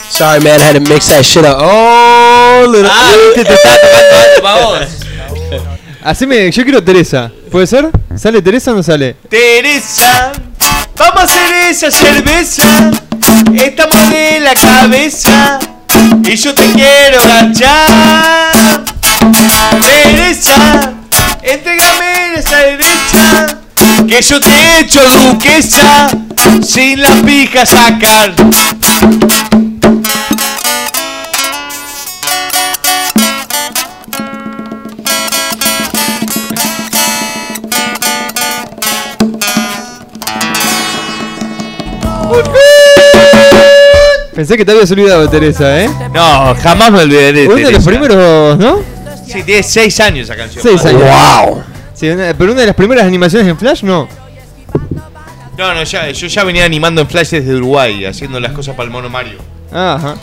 Sorry, man. I had to mix that shit up. Oh, little. Ah, viste, te estaba tocando alto pa' vos. Haceme, yo quiero Teresa. ¿Puede ser? ¿Sale Teresa o no sale? Teresa, vamos a hacer esa cerveza. Estamos de la cabeza y yo te quiero ganchar. Teresa, entrégame esa derecha que yo te echo duquesa sin las pijas sacar. Pensé que te habías olvidado de Teresa, ¿eh? No, jamás me olvidaré de Uno de los Teresa. primeros, ¿no? Sí, tiene seis años esa canción. Seis años. Wow. Sí, una- pero una de las primeras animaciones en Flash, no. No, no, ya, yo ya venía animando en Flash desde Uruguay, haciendo las cosas para el mono Mario. Ajá.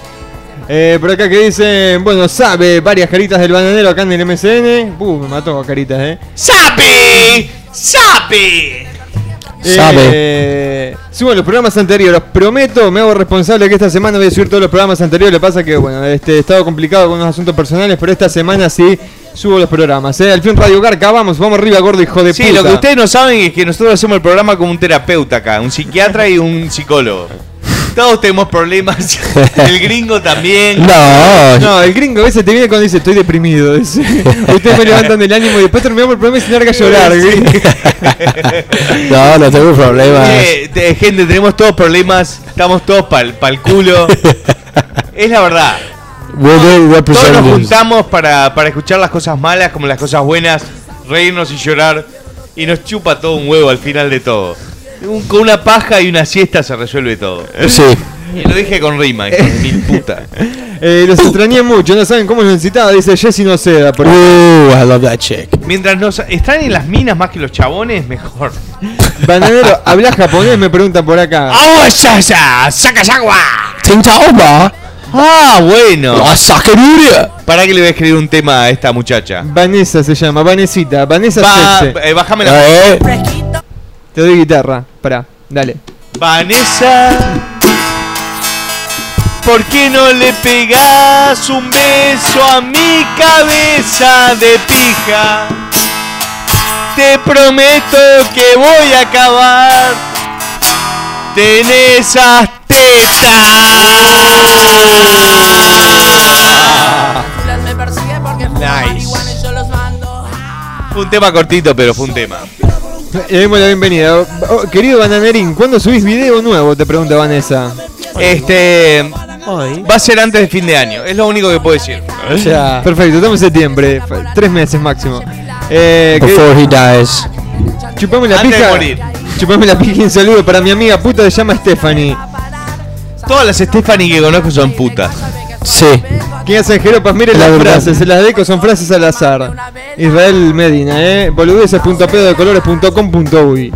Eh, por acá que dicen, bueno, sabe, varias caritas del bananero acá en el MCN. Uh, me mató caritas, eh. ¡Sabe! ¡Sabe! Sabe. Eh, subo los programas anteriores. Prometo, me hago responsable que esta semana voy a subir todos los programas anteriores. Lo que pasa que, bueno, este, he estado complicado con unos asuntos personales, pero esta semana sí subo los programas. Eh. Al fin Radio Garca, vamos, vamos arriba, gordo hijo de Sí, puta. lo que ustedes no saben es que nosotros hacemos el programa como un terapeuta acá, un psiquiatra y un psicólogo. Todos tenemos problemas. El gringo también. No. No, el gringo a veces te viene cuando dice estoy deprimido. dice. Ustedes me levantan el ánimo y después terminamos el programa y se larga a llorar. gringo. No, no tengo problemas. Eh, te- gente, tenemos todos problemas, estamos todos pa'l el culo. Es la verdad. Todos nos juntamos para, para escuchar las cosas malas como las cosas buenas, reírnos y llorar. Y nos chupa todo un huevo al final de todo. Un- con una paja y una siesta se resuelve todo. Sí. Y lo dije con rima, hijo de mil puta. Eh, los extrañé mucho, no saben cómo los necesitaba, dice Jessy Noceda. Por Ooh, I love that chick. Mientras nos están en las minas más que los chabones, mejor. Bananero, ¿habla japonés? Me preguntan por acá. ¡Ah, ya, ya! ¡Saca agua! Tintaoba. Ah, bueno. Sacaduria. ¿Para qué le voy a escribir un tema a esta muchacha? Vanessa se llama, Vanesita, Vanessa Va, Sexe. eh, bájame la. Eh, Te doy guitarra, pará, dale. Vanessa, ¿por qué no le pegas un beso a mi cabeza de pija? Te prometo que voy a acabar. Ten esas tetas. Nice. Fue un tema cortito, pero fue un tema. Le damos la bienvenida. Oh, querido Bananerín, ¿cuándo subís video nuevo? Te pregunta Vanessa. Este. Va a ser antes de fin de año, es lo único que puedo decir. o sea, Perfecto, estamos en septiembre, tres meses máximo. Eh, que- before he dies. chupame la Antes de pija. morir. Chupame la pija y un saludo para mi amiga puta se llama Stephanie. Todas las Stephanie que conozco son putas. Sí. ¿Quién hace jeropas? Miren La las verdad. frases, las deco son frases al azar. Israel Medina, eh. boludeces.pedodecolores.com.uy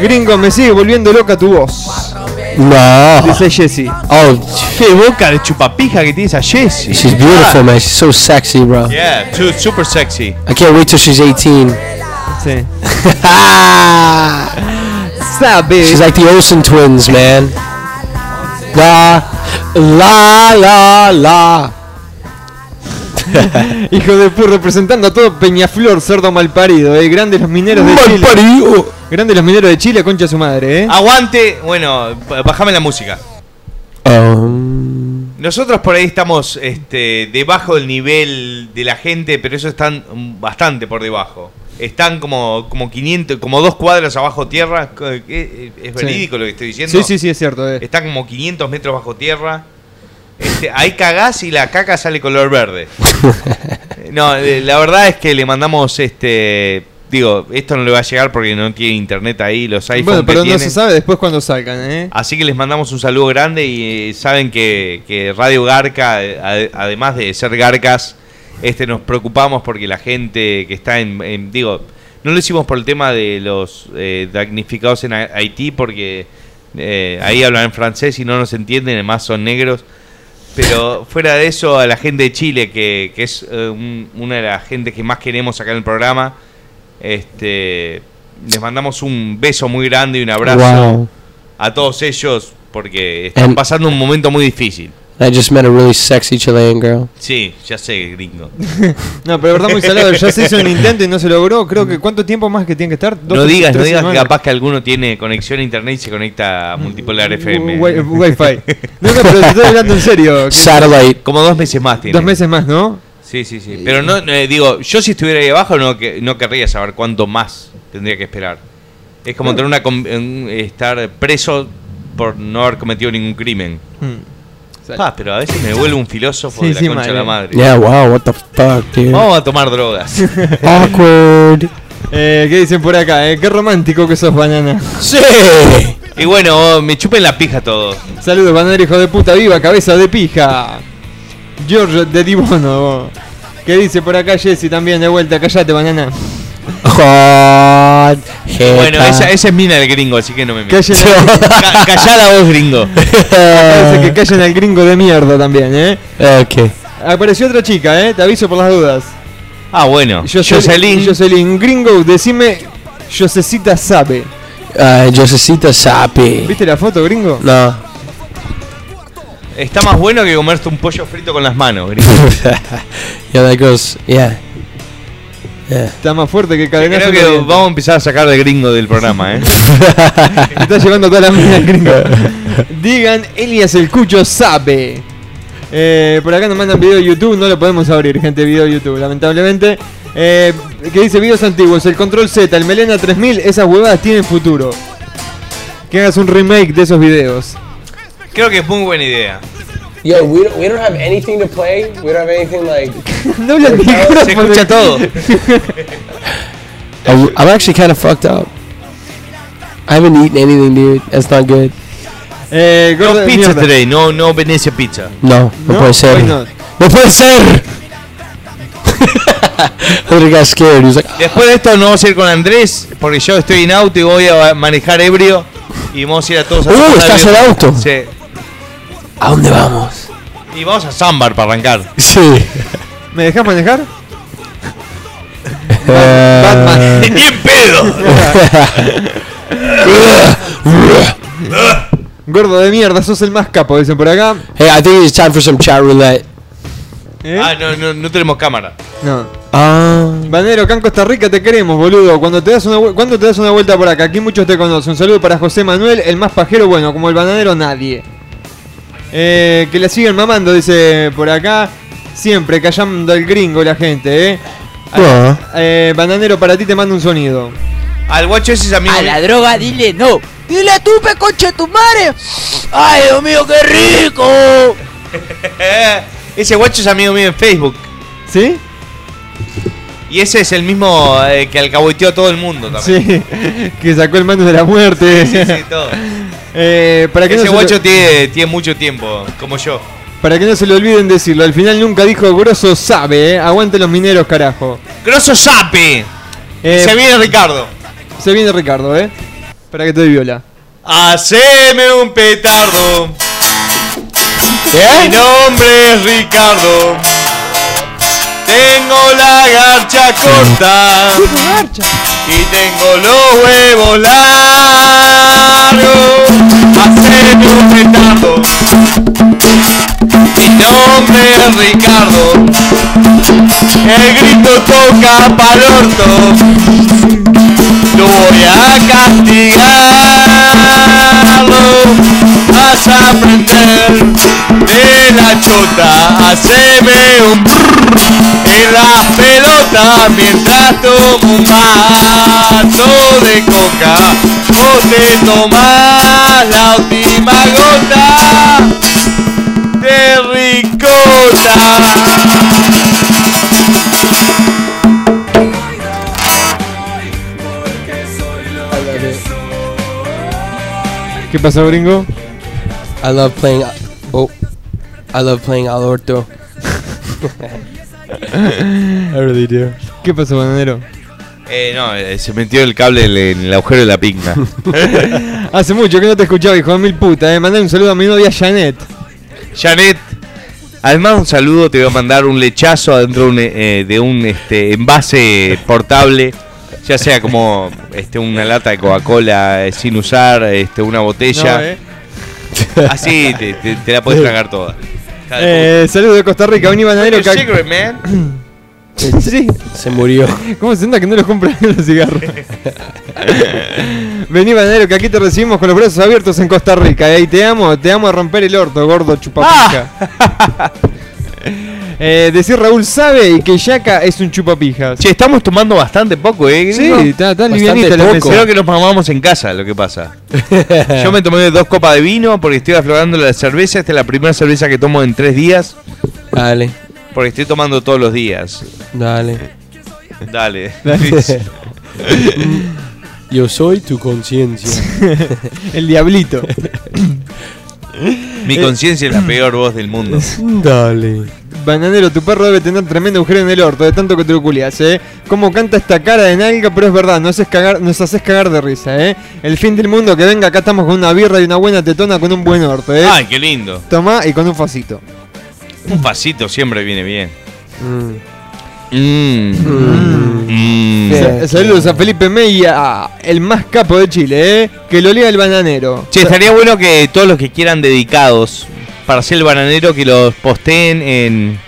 Gringo, me sigue volviendo loca tu voz. No. Dice Jesse. Oh, Qué boca de chupapija que tiene esa Jessie. she's beautiful, man. She's so sexy, bro. Yeah, too, super sexy. I can't wait till she's 18. Sí. Sabe. She's like the Olsen twins, man. La, la, la, la. Hijo de pu, representando a todo Peñaflor, cerdo malparido, eh. Grandes los mineros de Chile. Malparido. Grandes los mineros de Chile, concha su madre, eh. Aguante, bueno, bajame la música. Um, Nosotros por ahí estamos este, debajo del nivel de la gente, pero eso están mm, bastante por debajo. Están como, como 500, como dos cuadras abajo tierra. ¿Es verídico lo que estoy diciendo? Sí, sí, sí, es cierto, eh. Está como 500 metros bajo tierra. Este, ahí cagás y la caca sale color verde. No, eh, la verdad es que le mandamos este. Digo, esto no le va a llegar porque no tiene internet ahí, los iPhones Bueno, pero que no tienen. se sabe después cuando salgan, eh. Así que les mandamos un saludo grande y eh, saben que, que Radio Garca, eh, ade- además de ser Garcas, este, nos preocupamos porque la gente que está en, en- digo, no lo hicimos por el tema de los eh, damnificados en Ha- Haití porque eh, ahí hablan en francés y no nos entienden, además son negros. Pero fuera de eso, a la gente de Chile, que, que es eh, un- una de las gentes que más queremos acá en el programa, este, les mandamos un beso muy grande y un abrazo wow. a todos ellos porque están And- pasando un momento muy difícil. I just met a really sexy Chilean girl. Sí, ya sé, gringo. No, pero verdad muy salado, ya se hizo un intento y no se logró. Creo que ¿cuánto tiempo más que tiene que estar? Dos, No tres- digas, no digas que capaz que alguno tiene conexión a internet y se conecta a multipolar FM. Wi- Wi-Fi. No, no, pero te estoy hablando en serio. Satellite. Como dos meses más tiene. Dos meses más, ¿no? Sí, sí, sí. Pero no, no, eh, digo, yo si estuviera ahí abajo no, que, no querría saber cuánto más tendría que esperar. Es como tener una estar preso por no haber cometido ningún crimen. Hmm. Ah, pero a veces me vuelve un filósofo Sí, de la sí, concha de la madre. madre. Yeah, wow, what the fuck, dude. Vamos a tomar drogas. Awkward. Eh, ¿Qué dicen por acá? Eh? Qué romántico que sos, banana. Sí. y bueno, me chupen la pija todos. Saludos, banana, hijo de puta, viva, cabeza de pija. George de Dibono. ¿Qué dice por acá Jesse también de vuelta? Callate, banana. Bueno, esa, esa es mina del gringo, así que no me al- Ca- Callá la voz, gringo. Parece que callen al gringo de mierda también, ¿eh? Okay. Apareció otra chica, ¿eh? Te aviso por las dudas. Ah, bueno. Jocelyn. Jocelyn. Gringo, decime. Josecita sabe. Uh, Josecita Sapi. ¿Viste la foto, gringo? No. Está más bueno que comerte un pollo frito con las manos, gringo. yeah, that goes. Yeah. Yeah. Está más fuerte que cadenazo. Creo que vamos a empezar a sacar de gringo del programa, ¿eh? Está llevando toda la mina el gringo. Digan, Elias el Cucho sabe. Eh, por acá nos mandan video de YouTube, no lo podemos abrir, gente, video de YouTube, lamentablemente. Eh, que dice videos antiguos, el Control Z, el Melena 3000, esas huevadas tienen futuro. Que hagas un remake de esos videos. Creo que es muy buena idea. Yo, we don't, we don't have anything to play. We don't have anything like. no micrófono. Se escucha todo. I'm, I'm actually kind of fucked up. I haven't eaten anything, dude. That's not good. Eh, gordo No de pizza mierda. today, no, no Venecia pizza. No, no, No, puede ser. why not? No puede ser. Andrew got scared. He was like, Después de esto no vamos a ir con Andrés, porque yo estoy en auto y voy a manejar ebrio. Y vamos a ir a todos a Uh, ¿estás en auto? Sí. ¿A dónde vamos? Y vamos a Zambar para arrancar. Sí. ¿Me dejas manejar? Eh, Batman. ¡Ni en pedo! Gordo de mierda, sos el más capo, dicen por acá. hey, I think it's time for some chat roulette. ¿Eh? Ah, no, no, no tenemos cámara. No. Ah. Banero, acá en Costa Rica te queremos, boludo. Cuando te das una ¿Cuándo te das una vuelta por acá? Aquí muchos te conocen. Un saludo para José Manuel, el más pajero, bueno, como el bananero, nadie. Eh, que la sigan mamando, dice por acá. Siempre callando al gringo la gente, eh. Ah. Eh, bananero, para ti te mando un sonido. Al guacho ese es amigo. A la droga dile no. Dile tú, pe conche tu madre. Ay, Dios mío, qué rico. ese guacho es amigo mío en Facebook. ¿Sí? Y ese es el mismo eh, que alcahueteó a todo el mundo también. Sí. que sacó el mando de la muerte. Sí, sí, todo. Eh, para, que no Ese se lo- guacho tiene, tiene mucho tiempo, como yo. para que no se le olviden decirlo. Al final nunca dijo grosso sabe, eh. Aguante los mineros, carajo. ¡Grosso sape! Eh, Se viene Ricardo. Se viene Ricardo, eh. Para que te doy viola. Haceme un petardo. Mi nombre es Ricardo. Tengo la garcha corta. Y tengo los huevos largos. Haceme un petardo. Mi nombre es Ricardo. El grito toca pa'l orto. Lo voy a castigarlo. A aprender de la chota. Haceme un brrr en la pelota mientras tomo un vaso de coca. Vos te tomás la última gota de ricota. ¿Qué pasó, gringo? I love playing. Oh, I love playing al orto. I really do. ¿Qué pasó, bananero? Eh, no, eh, se metió el cable en en el agujero de la pinga. Hace mucho que no te escuchaba, hijo de mil puta. Eh. Mandale un saludo a mi novia Janet. Janet, además un saludo, te voy a mandar un lechazo adentro de un, eh, de un este, envase portable, ya sea como este, una lata de Coca-Cola eh, sin usar, este, una botella. No, eh. Así te, te- te la puedes tragar toda. Eh, saludos de Costa Rica, vení bananero. Your que- cigarette, man. Sí. Se murió. ¿Cómo se nota que no los compran los cigarros? Vení, bananero, que aquí te recibimos con los brazos abiertos en Costa Rica. eh, Y te amo, te amo a romper el orto, gordo chupapija. Eh, decir Raúl sabe y que Yaka es un chupapijas. Che, estamos tomando bastante poco, ¿eh? Sí, está, está la mesa. Creo que nos mamamos en casa, lo que pasa. Yo me tomé dos copas de vino porque estoy aflorando la cerveza. Esta es la primera cerveza que tomo en tres días. Dale, Porque estoy tomando todos los días. dale. Dale. Yo soy tu conciencia. El diablito. Mi conciencia es la peor voz del mundo. Dale. Bananero, tu perro debe tener tremendo agujero en el orto, de tanto que te lo culias, eh. Cómo canta esta cara de nalga, pero es verdad, nos haces cagar, nos haces cagar de risa, eh. El fin del mundo que venga, acá estamos con una birra y una buena tetona con un buen orto, eh. Ay, qué lindo. Tomá y con un facito. Un pasito siempre viene bien. Mm. Mm. Mm. Sa- Saludos a Felipe Meya, el más capo de Chile, eh. Que lo lea el bananero. Che, estaría bueno que todos los que quieran dedicados para ser el bananero que los posteen en,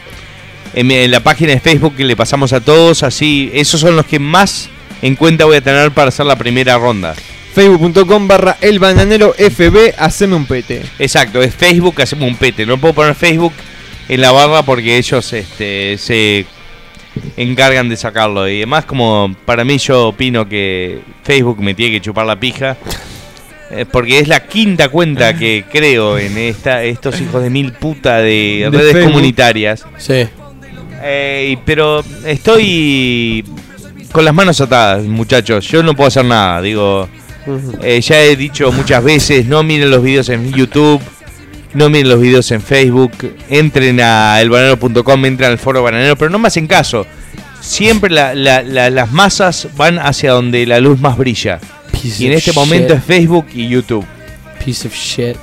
en, mi- en la página de Facebook que le pasamos a todos. Así, esos son los que más en cuenta voy a tener para hacer la primera ronda. Facebook.com barra el bananero FB, haceme un pete. Exacto, es Facebook, hacemos un pete. No puedo poner Facebook en la barra porque ellos este, se encargan de sacarlo. Y además, como para mí yo opino que Facebook me tiene que chupar la pija. Eh, Porque es la quinta cuenta que creo en esta, estos hijos de mil puta de, De redes Facebook. comunitarias. Sí. Eh, pero estoy con las manos atadas, muchachos. Yo no puedo hacer nada. Digo, eh, ya he dicho muchas veces, no miren los videos en YouTube, no miren los videos en Facebook, entren a elbananero.com, entren al foro bananero, pero no me hacen caso. Siempre la- la- la- las masas van hacia donde la luz más brilla. Piece Y en este momento shit. es Facebook y YouTube. Piece of shit.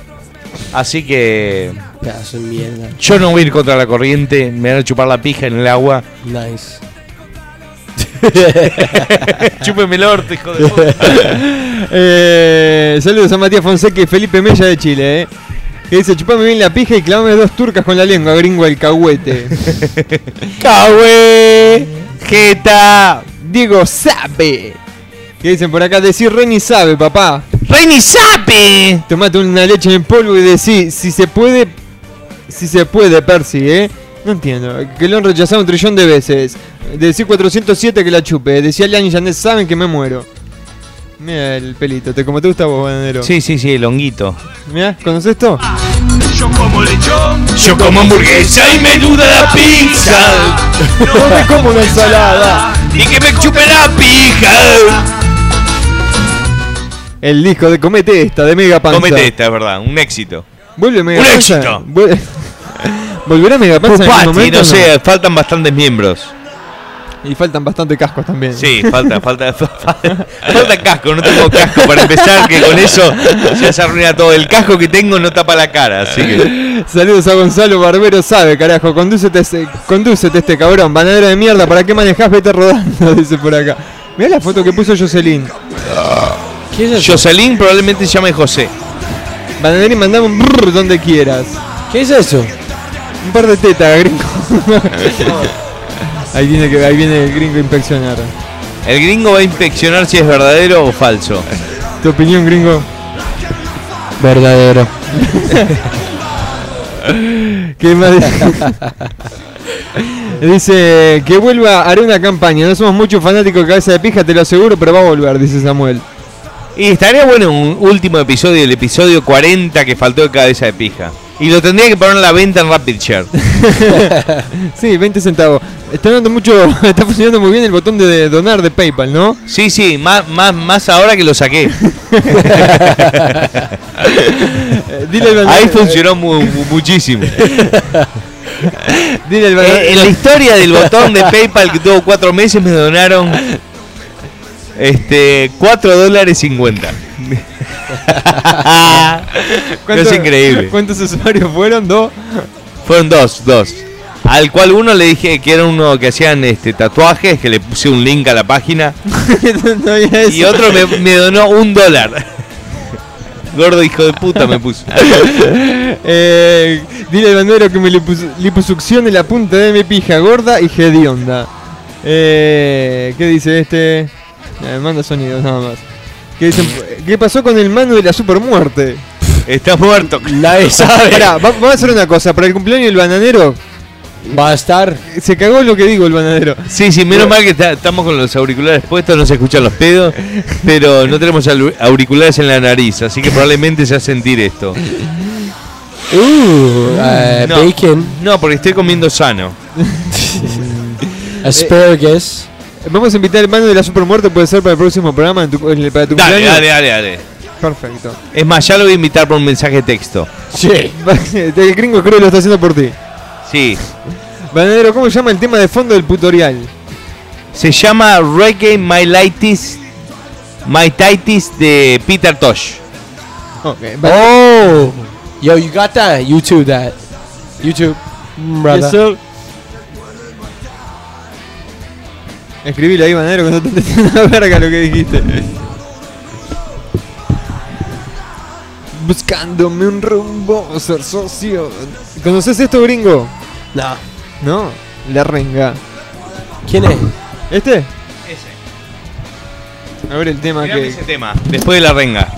Así que Pedazo de mierda. yo no voy a ir contra la corriente, me van a chupar la pija en el agua. Nice. Chúpeme el orto, hijo de puta. Eh, saludos a Matías Fonseca y Felipe Mella de Chile, eh. Que dice, chupame bien la pija y clavame dos turcas con la lengua, gringo el cagüete. ¡Cahue! ¡Jeta! Diego sabe. Que dicen por acá, decir Reni sabe, papá. ¡Reni sabe! Tomate una leche en polvo y decí, si se puede, si se puede, Percy, eh. No entiendo, que lo han rechazado un trillón de veces. Decí 407 que la chupe. Decía Lian y Janet, saben que me muero. Mira el pelito, te como te gusta vos, bananero. Sí, sí, sí, el honguito. Mira, ¿conoces esto? Yo como lechón. Yo como hamburguesa y me duda la pizza. No te como una ensalada. Y que me chupe la pija. El disco de Comete esta, de Mega Panza. Comete esta, es verdad, un éxito. Vuelve Mega Un Panza. éxito. Vuel- ¿Volverá Mega Panza en algún Pupati, momento? no sé, faltan bastantes miembros. Y faltan bastante cascos también. Sí, falta, falta, falta, falta casco, no tengo casco para empezar, que con eso ya se arruina todo. El casco que tengo no tapa la cara, así que. Saludos a Gonzalo Barbero Sabe, carajo. Condúcete, este- condúcete este cabrón. Banadero de mierda, ¿para qué manejás? Vete rodando, dice por acá. Mirá la foto que puso Jocelyn. ¿Qué es? Jocelyn probablemente se llame José. Banadero y mandame un brrr donde quieras. ¿Qué es eso? Un par de tetas, gringo. Ahí viene, que, ahí viene el gringo a inspeccionar. El gringo va a inspeccionar si es verdadero o falso. ¿Tu opinión, gringo? Verdadero. ¿Qué más? dice que vuelva, haré una campaña. No somos muchos fanáticos de cabeza de pija, te lo aseguro, pero va a volver, dice Samuel. Y estaría bueno un último episodio, el episodio 40 que faltó de cabeza de pija. Y lo tendría que poner a la venta en Rapid Share. sí, 20 centavos. Está dando mucho, está funcionando muy bien el botón de donar de PayPal, ¿no? Sí, sí, más, más, más ahora que lo saqué. Dile al Ahí funcionó mu- mu- muchísimo. Dile al Eh, en la historia del botón de PayPal que tuvo cuatro meses me donaron este 4 dólares 50. es increíble. ¿Cuántos usuarios fueron? ¿Dos? Fueron dos, dos. Al cual uno le dije que era uno que hacían este tatuajes, que le puse un link a la página. No Y otro me, me donó un dólar. Gordo hijo de puta me puso. Eh, dile al bandero que me lipus- liposuccione la punta de mi pija gorda y hedionda. Eh, ¿Qué dice este? Eh, manda sonidos nada más. ¿Qué, dicen? ¿Qué pasó con el mano de la supermuerte? Está muerto. Nadie sabe. Pará, va- vamos a hacer una cosa. Para el cumpleaños del bananero, Va a estar. se cagó lo que digo el bananero. Sí, sí, menos mal que está- estamos con los auriculares puestos, no se escuchan los pedos, pero no tenemos alu- auriculares en la nariz, así que probablemente se va a sentir esto. Uh, eh, No. bacon, No, porque estoy comiendo sano. asparagus. Vamos a invitar al mano de la supermuerte, puede ser para el próximo programa, en tu- en- para tu Dale, cumpleaños. dale, dale, dale. Perfecto. Es más, ya lo voy a invitar por un mensaje de texto. Sí. el gringo creo que lo está haciendo por ti. Sí. Bananero, ¿cómo se llama el tema de fondo del tutorial? Se llama Reggae My Lightis, My Tightis de Peter Tosh. Ok, Oh, yo, you got that? YouTube that. YouTube, brother. Yes, sir. Escribile ahí, Banero, que no te entiendo una verga lo que dijiste. Buscándome un rumbo, ser socio. ¿Conoces esto, gringo? No. No, la renga. ¿Quién es? ¿Este? A ver el tema Mirame que. ese tema, después de la renga.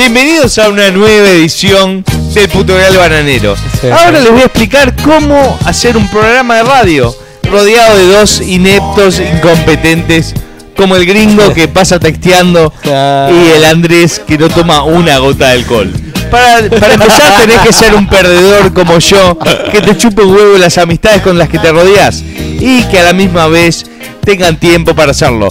Bienvenidos a una nueva edición del Tutorial Bananero. Sí. Ahora les voy a explicar cómo hacer un programa de radio rodeado de dos ineptos, incompetentes, como el gringo que pasa texteando y el Andrés que no toma una gota de alcohol. Para, para empezar tenés que ser un perdedor como yo, que te chupe un huevo las amistades con las que te rodeas y que a la misma vez tengan tiempo para hacerlo.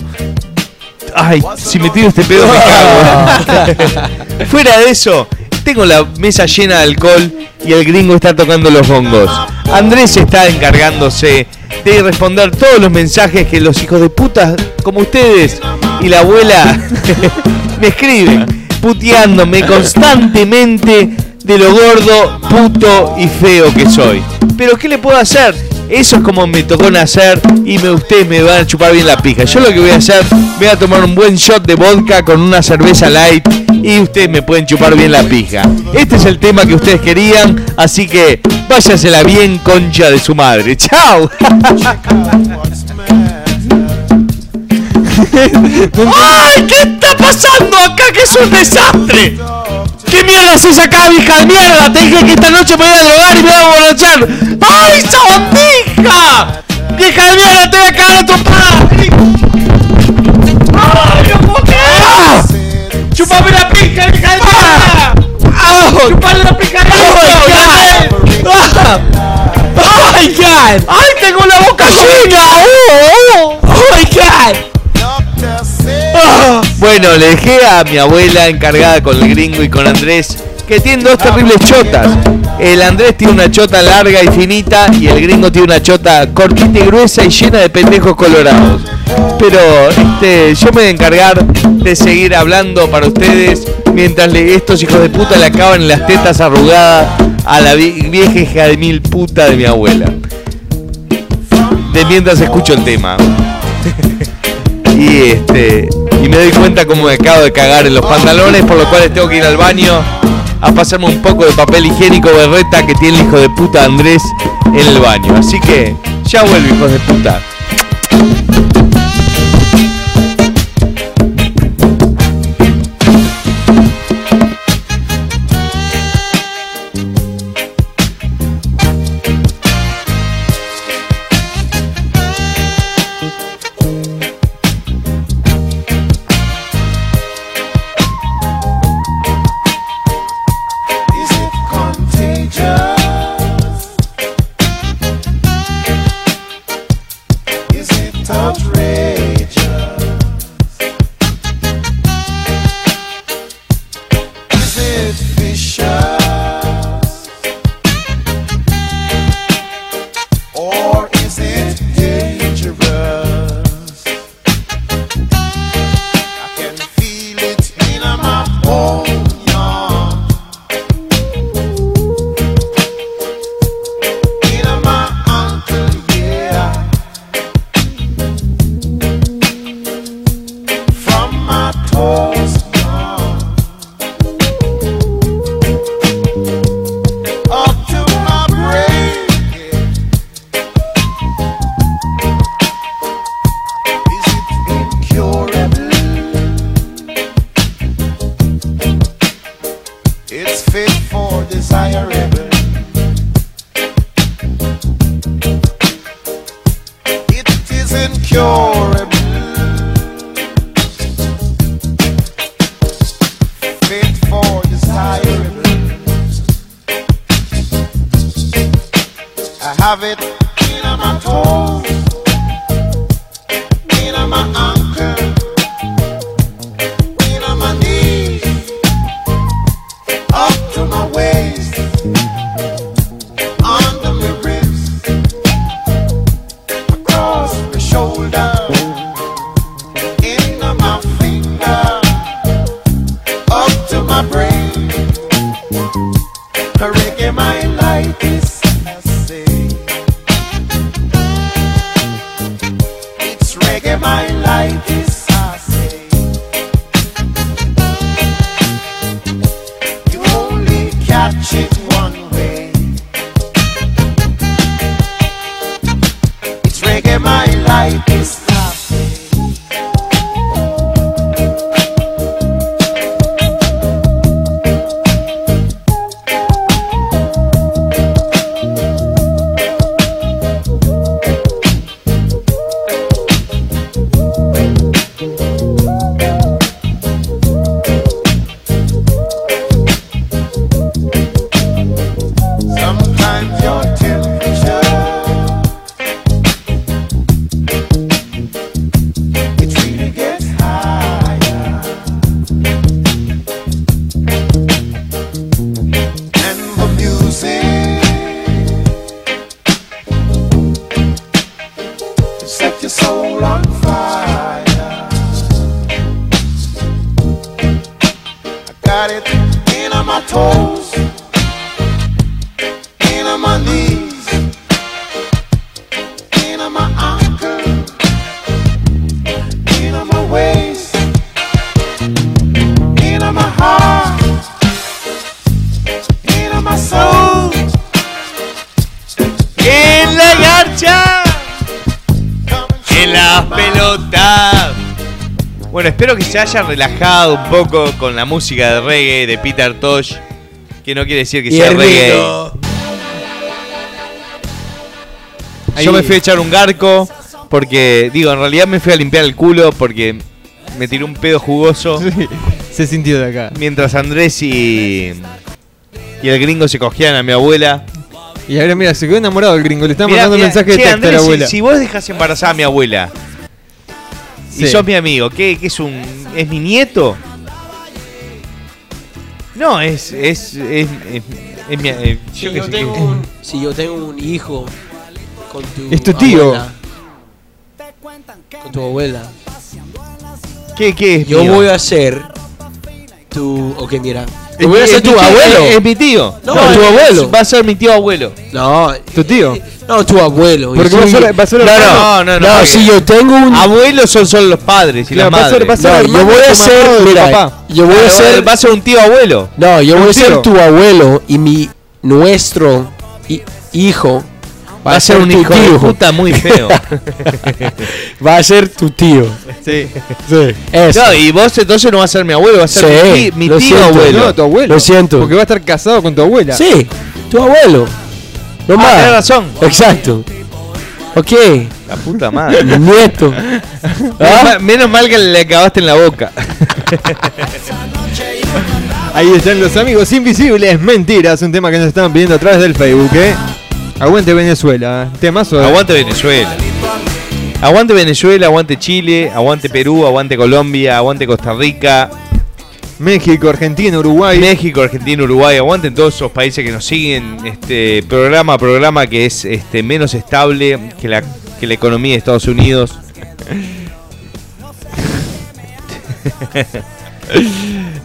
Ay, si me tiro este pedo me cago. Fuera de eso, tengo la mesa llena de alcohol y el gringo está tocando los bongos. Andrés está encargándose de responder todos los mensajes que los hijos de puta como ustedes y la abuela me escriben, puteándome constantemente de lo gordo, puto y feo que soy. Pero ¿qué le puedo hacer? Eso es como me tocó nacer y me, ustedes me van a chupar bien la pija. Yo lo que voy a hacer, voy a tomar un buen shot de vodka con una cerveza light y ustedes me pueden chupar bien la pija. Este es el tema que ustedes querían, así que váyasela bien concha de su madre. ¡Chao! ¡Ay! ¿Qué está pasando acá? ¡Que es un desastre! ¿Qué mierda haces acá, vieja de mierda? Te dije que esta noche me voy a drogar y me voy a emborrachar. ¡Ay, sabandija! ¡Vieja de mierda, te voy a cagar a tu padre! ¡Ay, no puedo! ¡Chupame la pija, vieja de mierda! ¡Chupame la pija de mierda! ¡Oh, my God! ¡Ay, tengo la boca llena! Bueno, le dejé a mi abuela encargada con el gringo y con Andrés, que tienen dos terribles chotas. El Andrés tiene una chota larga y finita y el gringo tiene una chota cortita y gruesa y llena de pendejos colorados. Pero este, yo me voy a encargar de seguir hablando para ustedes mientras le- estos hijos de puta le acaban las tetas arrugadas a la vie- vieja hija de mil puta de mi abuela. De mientras escucho el tema. y este y me doy cuenta como me acabo de cagar en los pantalones por lo cual tengo que ir al baño a pasarme un poco de papel higiénico berreta que tiene el hijo de puta Andrés en el baño. Así que ya vuelvo, hijos de puta. Bueno, espero que se haya relajado un poco con la música de reggae de Peter Tosh. Que no quiere decir que sea reggae. Yo me fui a echar un garco porque, digo, en realidad me fui a limpiar el culo porque me tiré un pedo jugoso Se sintió de acá. mientras Andrés y, y el gringo se cogían a mi abuela. Y ahora mira, se quedó enamorado el gringo. Le está Mirá, mandando mirá, mensaje de texto a la si- abuela. Si, vos dejas embarazada a mi abuela y Sí. sos mi amigo, ¿qué, qué es un. ¿Es mi nieto? No, es. Es. Es, es- es mi. eh, Si yo qué yo, sé, tengo un, si yo tengo un hijo con tu Es tu tío. abuela, con tu abuela, ¿Qué, qué es yo mío? voy a ser tu... Ok, mira, Yo voy a Es ser mi tu tío, abuelo. Es, es mi tío. No, tu abuelo. Va a ser mi tío abuelo. No, Tu tío. no, tu abuelo. Porque va a ser- va a ser no, hermano. no, No, no, si yo tengo un. Abuelos son solo los padres y Claro, las va a ser- madres. va a ser No, yo voy a ser. Mira, papá. yo voy a ser. va a ser un tío abuelo. No, yo voy a ser tu abuelo y mi nuestro hi- hijo Va a ser un hijo de tío. puta muy feo. Va a ser tu tío. Sí. Sí. Eso. no, y vos entonces no vas a ser mi abuelo, va a ser Sí, mi, mi tío siento. abuelo. No, tu abuelo. Lo siento. Porque va a estar casado con tu abuela. Sí, tu abuelo. No Ah, más. tenés razón. Exacto. Ok, La puta madre. mi nieto. Menos, ¿Ah? mal, menos mal que le acabaste en la boca. Ahí están los amigos invisibles. Mentiras, un tema que nos estaban pidiendo a través del Facebook, ¿eh? Aguante Venezuela. Temazo. de- Aguante Venezuela. Aguante Venezuela, aguante Chile, aguante Perú, aguante Colombia, aguante Costa Rica, México, Argentina, Uruguay. México, Argentina, Uruguay, aguanten todos esos países que nos siguen este programa programa que es este menos estable que la, que la economía de Estados Unidos.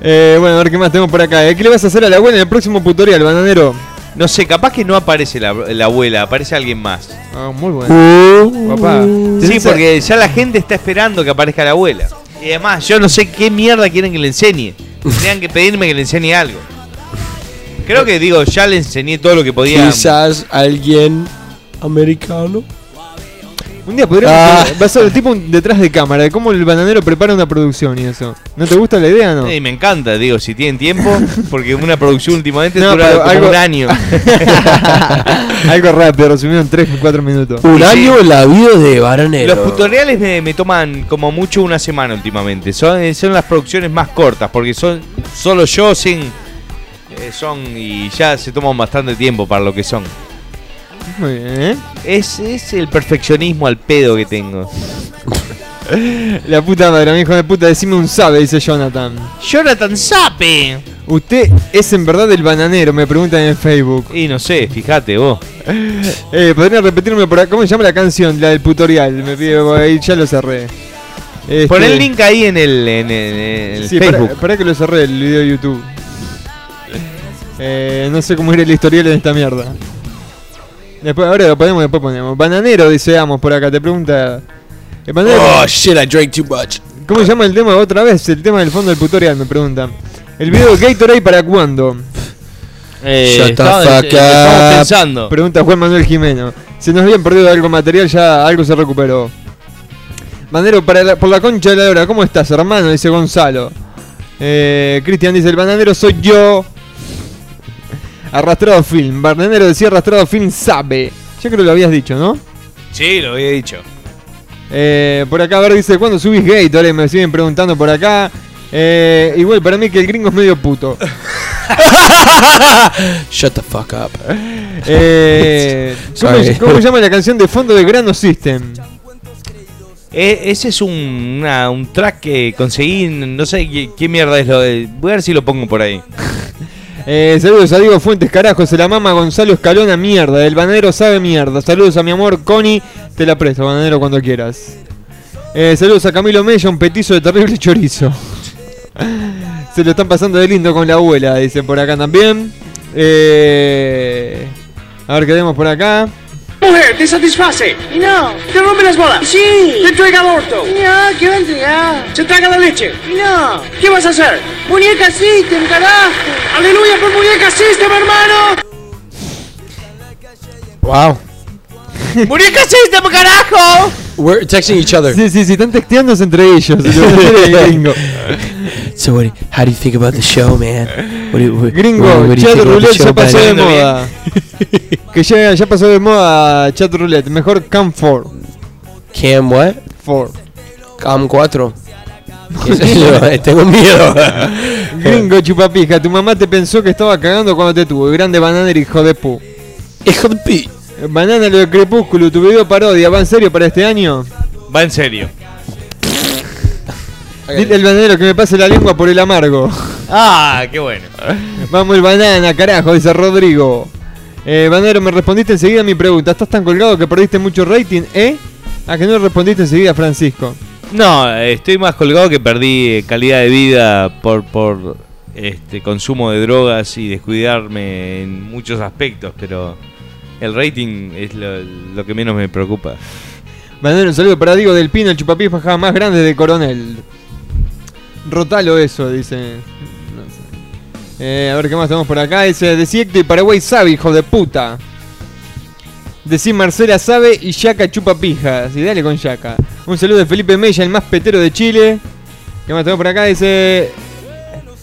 Eh, bueno, a ver qué más tenemos por acá. ¿eh? ¿Qué le vas a hacer a la abuela en el próximo tutorial, bananero? No sé, capaz que no aparece la, la abuela, aparece alguien más. Ah, muy bueno. Papá. Sí, ¿tenés a- porque ya la gente está esperando que aparezca la abuela. Y además, yo no sé qué mierda quieren que le enseñe. Tendrían que pedirme que le enseñe algo. Creo que digo, ya le enseñé todo lo que podía. Quizás alguien americano. Un día podríamos Ah. va a ser el tipo un- detrás de cámara de cómo el bananero prepara una producción y eso. ¿No te gusta la idea no? Sí, me encanta, digo, si tienen tiempo, porque una producción últimamente No, dura como algo- un año. Algo rápido, resumido en 3 4 minutos. Un Sí, año la vida de Baranero. Los tutoriales me, me toman como mucho una semana últimamente. Son, eh, son las producciones más cortas, porque son solo yo sin. eh, son y ya se toman bastante tiempo para lo que son. Muy bien, ¿eh? Es, es el perfeccionismo al pedo que tengo. La puta madre, mi hijo de puta, decime un sabe, dice Jonathan. Jonathan Sape. ¿Usted es en verdad el bananero? Me preguntan en Facebook. Y no sé, fíjate vos. Eh, ¿Podrían repetirme por acá? ¿Cómo se llama la canción? La del tutorial. Me pide ahí, ya lo cerré. Este, Pon el link ahí en el, en el- en el Sí, Facebook. para, para que lo cerré el video de YouTube. Eh, no sé cómo ir el historial en esta mierda. Después, ahora lo ponemos, después ponemos. Bananero, deseamos por acá, te pregunta. Bananero, Oh shit, I drank too much. ¿Cómo se llama el tema otra vez? El tema del fondo del tutorial, me preguntan. El video de Gatorade para cuándo? Eh, Shut the estaba- fuck estamos up. pensando. Pregunta Juan Manuel Jimeno. Se nos habían perdido algo material, ya algo se recuperó. Bananero, para la- por la concha de la hora, ¿cómo estás, hermano? Dice Gonzalo. Eh, Cristian dice, el bananero soy yo. Arrastrado Film. Bananero decía Arrastrado Film sabe. Ya creo que lo habías dicho, ¿no? Sí, lo había dicho. Eh, por acá, a ver, dice, ¿cuándo subís Gatorade? Me siguen preguntando por acá. Eh, igual, para mí que el gringo es medio puto. Shut the fuck up. Eh, ¿cómo, se llama la canción de fondo de Grano System? Eh, ese es un, una- un track que conseguí, no sé qué, qué mierda es lo de... Voy a ver si lo pongo por ahí. Eh, saludos a Diego Fuentes, carajo, se la mama Gonzalo Escalona, mierda. El bananero sabe mierda. Saludos a mi amor Connie, te la presto, bananero, cuando quieras. Eh, saludos a Camilo Mella, un petizo de terrible chorizo. se lo están pasando de lindo con la abuela, dice por acá también. Eh, a ver qué tenemos por acá. Mujer, te satisface. Y no, Te rompe las bolas. sí. Te entrega el orto. No, quiero entregar. Se traga la leche. Y no, ¿Qué vas a hacer? muñeca system, carajo. Aleluya por muñeca system, hermano. Wow. ¡Muñeca System, carajo! We're texting each other. Sí, sí, sí, están texteándose entre ellos. gringo. So what? How do you think about the show, man? What do you, what, Gringo, what- what do you chat roulette ya pasó de moda. que ya, ya pasó de moda chat roulette. Mejor Cam 4. Cam what? 4. Cam 4. ¿Qué sé yo? Eh, Tengo miedo. Gringo chupapija, tu mamá te pensó que estaba cagando cuando te tuvo. Grande bananero, hijo de pu. Hijo de pi. Banana lo de Crepúsculo, tu video parodia, ¿va en serio para este año? Va en serio. Dile al bananero que me pase la lengua por el amargo. Ah, qué bueno. Vamos el banana, carajo, dice Rodrigo. Eh, bananero, me respondiste enseguida a mi pregunta. ¿Estás tan colgado que perdiste mucho rating, eh? ¿A que no respondiste enseguida, Francisco? No, estoy más colgado que perdí eh, calidad de vida por, por este, consumo de drogas y descuidarme en muchos aspectos, pero el rating es lo, que menos me preocupa. Bananero, un saludo para Diego del Pino, el chupapija más grande de Coronel. Rotalo eso, dice. No sé. Eh, a ver qué más tenemos por acá. Dice, decí Héctor y Paraguay sabe, hijo de puta. Decí Marcela sabe y Yaca chupa pijas. Y dale con Yaca. Un saludo de Felipe Mella, el más petero de Chile. ¿Qué más tenemos por acá? Dice.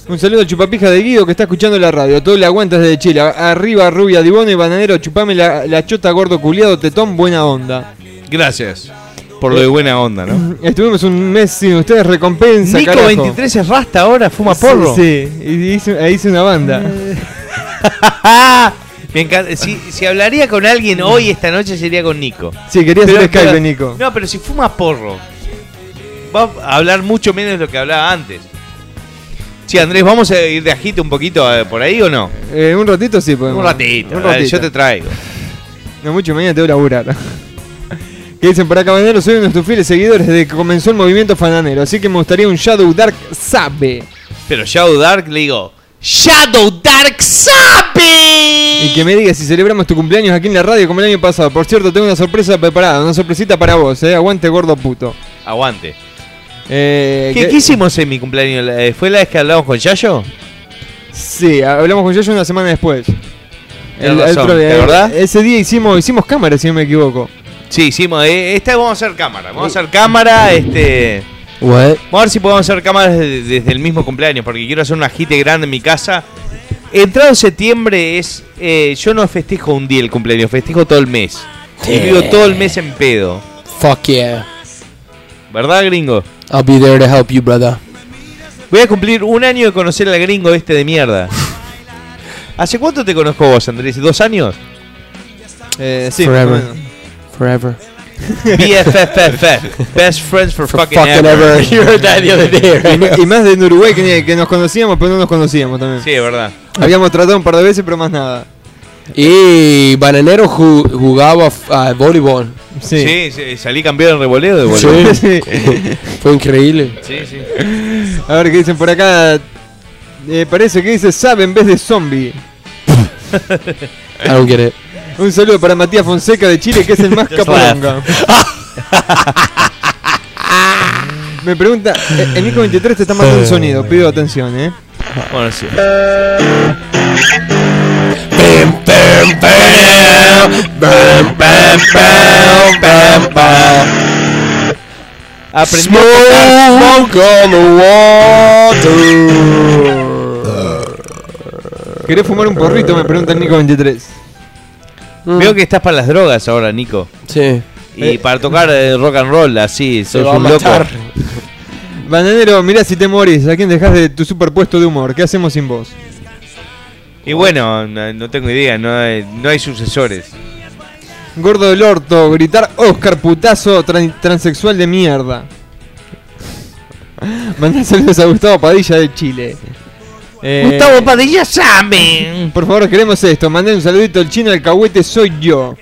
Un saludo al chupapija de Guido que está escuchando la radio. Todo le aguantas desde Chile. Arriba, rubia, dibono y bananero. Chupame la, la chota gordo culiado, tetón, buena onda. Gracias por lo de buena onda, ¿no? Estuvimos un mes sin ustedes, recompensa. Nico carajo. 23 es rasta ahora, fuma porro. Sí, sí. y hice, ahí hice una banda. Me encanta. Si, si hablaría con alguien hoy, esta noche, sería con Nico. Sí, quería hacer Pero- Skype, pero- Nico. No, pero si fuma porro, va a hablar mucho menos de lo que hablaba antes. Sí, Andrés, ¿vamos a ir de agite un poquito eh, por ahí o no? Eh, un ratito sí podemos. Un ratito, Un ratito. yo te traigo. No mucho, mañana te voy a laburar. ¿Qué dicen por acá, Bananero? Soy uno de nuestros fieles seguidores desde que comenzó el movimiento fananero. Así que me gustaría un Shadow Dark Sabe. Pero Shadow Dark le digo, Shadow Dark Sabe. Y que me digas si celebramos tu cumpleaños aquí en la radio como el año pasado. Por cierto, tengo una sorpresa preparada, una sorpresita para vos, eh. Aguante gordo puto. Aguante. Eh, ¿Qué, hicimos en mi cumpleaños? Eh, ¿Fue la vez que hablamos con Yayo? Sí, hablamos con Yayo una semana después. Tenés razón, pro- ¿te acordás? Ese día hicimos, hicimos cámara, si no me equivoco. Sí, hicimos. eh, esta vamos a hacer cámara. Vamos a hacer cámara, este. What? Vamos a ver si podemos hacer cámaras desde, desde el mismo cumpleaños, porque quiero hacer un agite grande en mi casa. Entrado septiembre es. eh, yo no festejo un día el cumpleaños, festejo todo el mes. Y vivo todo el mes en pedo. Fuck yeah. ¿Verdad, gringo? I'll be there to help you, brother. Voy a cumplir un año de conocer al gringo este de mierda. ¿Hace cuánto te conozco vos, Andrés? ¿Dos años? Eh, sí, Forever. Forever. BFFF. Best friends for, fucking, fucking ever. ever. You heard that the other day, Y, right? ma- y más de en Uruguay que, que nos conocíamos, pero no nos conocíamos también. Sí, es verdad. Habíamos tratado un par de veces, pero más nada. Y Bananero ju- jugaba uh, voleibol. Sí. Sí, sí, salí campeón en revoleo de voleibol. Sí. Sí. Fue increíble. Sí, sí. A ver qué dicen por acá. Eh, parece que dice sabe en vez de zombie. I don't get it. Un saludo para Matías Fonseca de Chile, que es el más Just capolonga. Me pregunta, eh, el Nico 23 te está mandando un sonido, pido atención, eh. Bueno, sí. Aprendí a tocar- on the ¿Querés fumar un porrito? Me pregunta el Nico 23. Veo que estás para las drogas ahora, Nico. Sí. Y para tocar eh, rock and roll, así, Se sos un loco. Bananero, mirá si te morís, ¿a quién dejas de tu superpuesto de humor? ¿Qué hacemos sin vos? Y bueno, no, no tengo idea, no hay, no hay sucesores. Gordo del orto, gritar Oscar putazo tran- transexual de mierda. Mandá saludos a Gustavo Padilla de Chile. Eh, Padilla sabe. Por favor, queremos esto. Mandé un saludito al chino alcahuete, soy yo.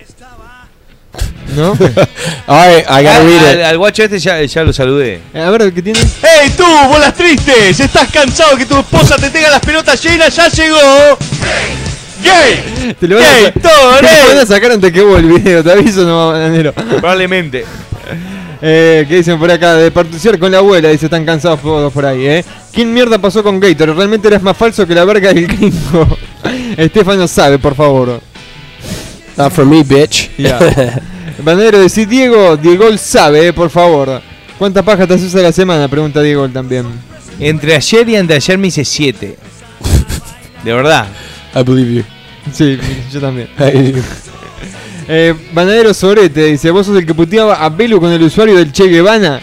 ¿No? Alright, I gotta al, read al- it. al guacho este ya, ya lo saludé. Eh, A ver, ¿qué tiene? ¡Ey tú, bolas tristes! ¿Estás cansado que tu esposa te tenga las pelotas llenas? ¡Ya llegó! ¡Gay! Te lo van, ¡Gay! a, ¡Todo, te lo van a sacar antes que vos el video, te aviso, no, bananero. Probablemente. Eh, ¿Qué dicen por acá? De partuciar con la abuela, dice, están cansados todos por ahí, ¿eh? ¿Quién mierda pasó con Gator? Realmente eres más falso que la verga del gringo. Estefano sabe, por favor. Not for me, bitch. Banero, decís Diego, Diego sabe, eh, por favor. ¿Cuántas pajas te haces a la semana? Pregunta Diego también. Entre ayer y anteayer me hice siete. De verdad. I believe you. Sí, yo también. Eh, Banadero Sorete dice, vos sos el que puteaba a Belu con el usuario del Che Guevara.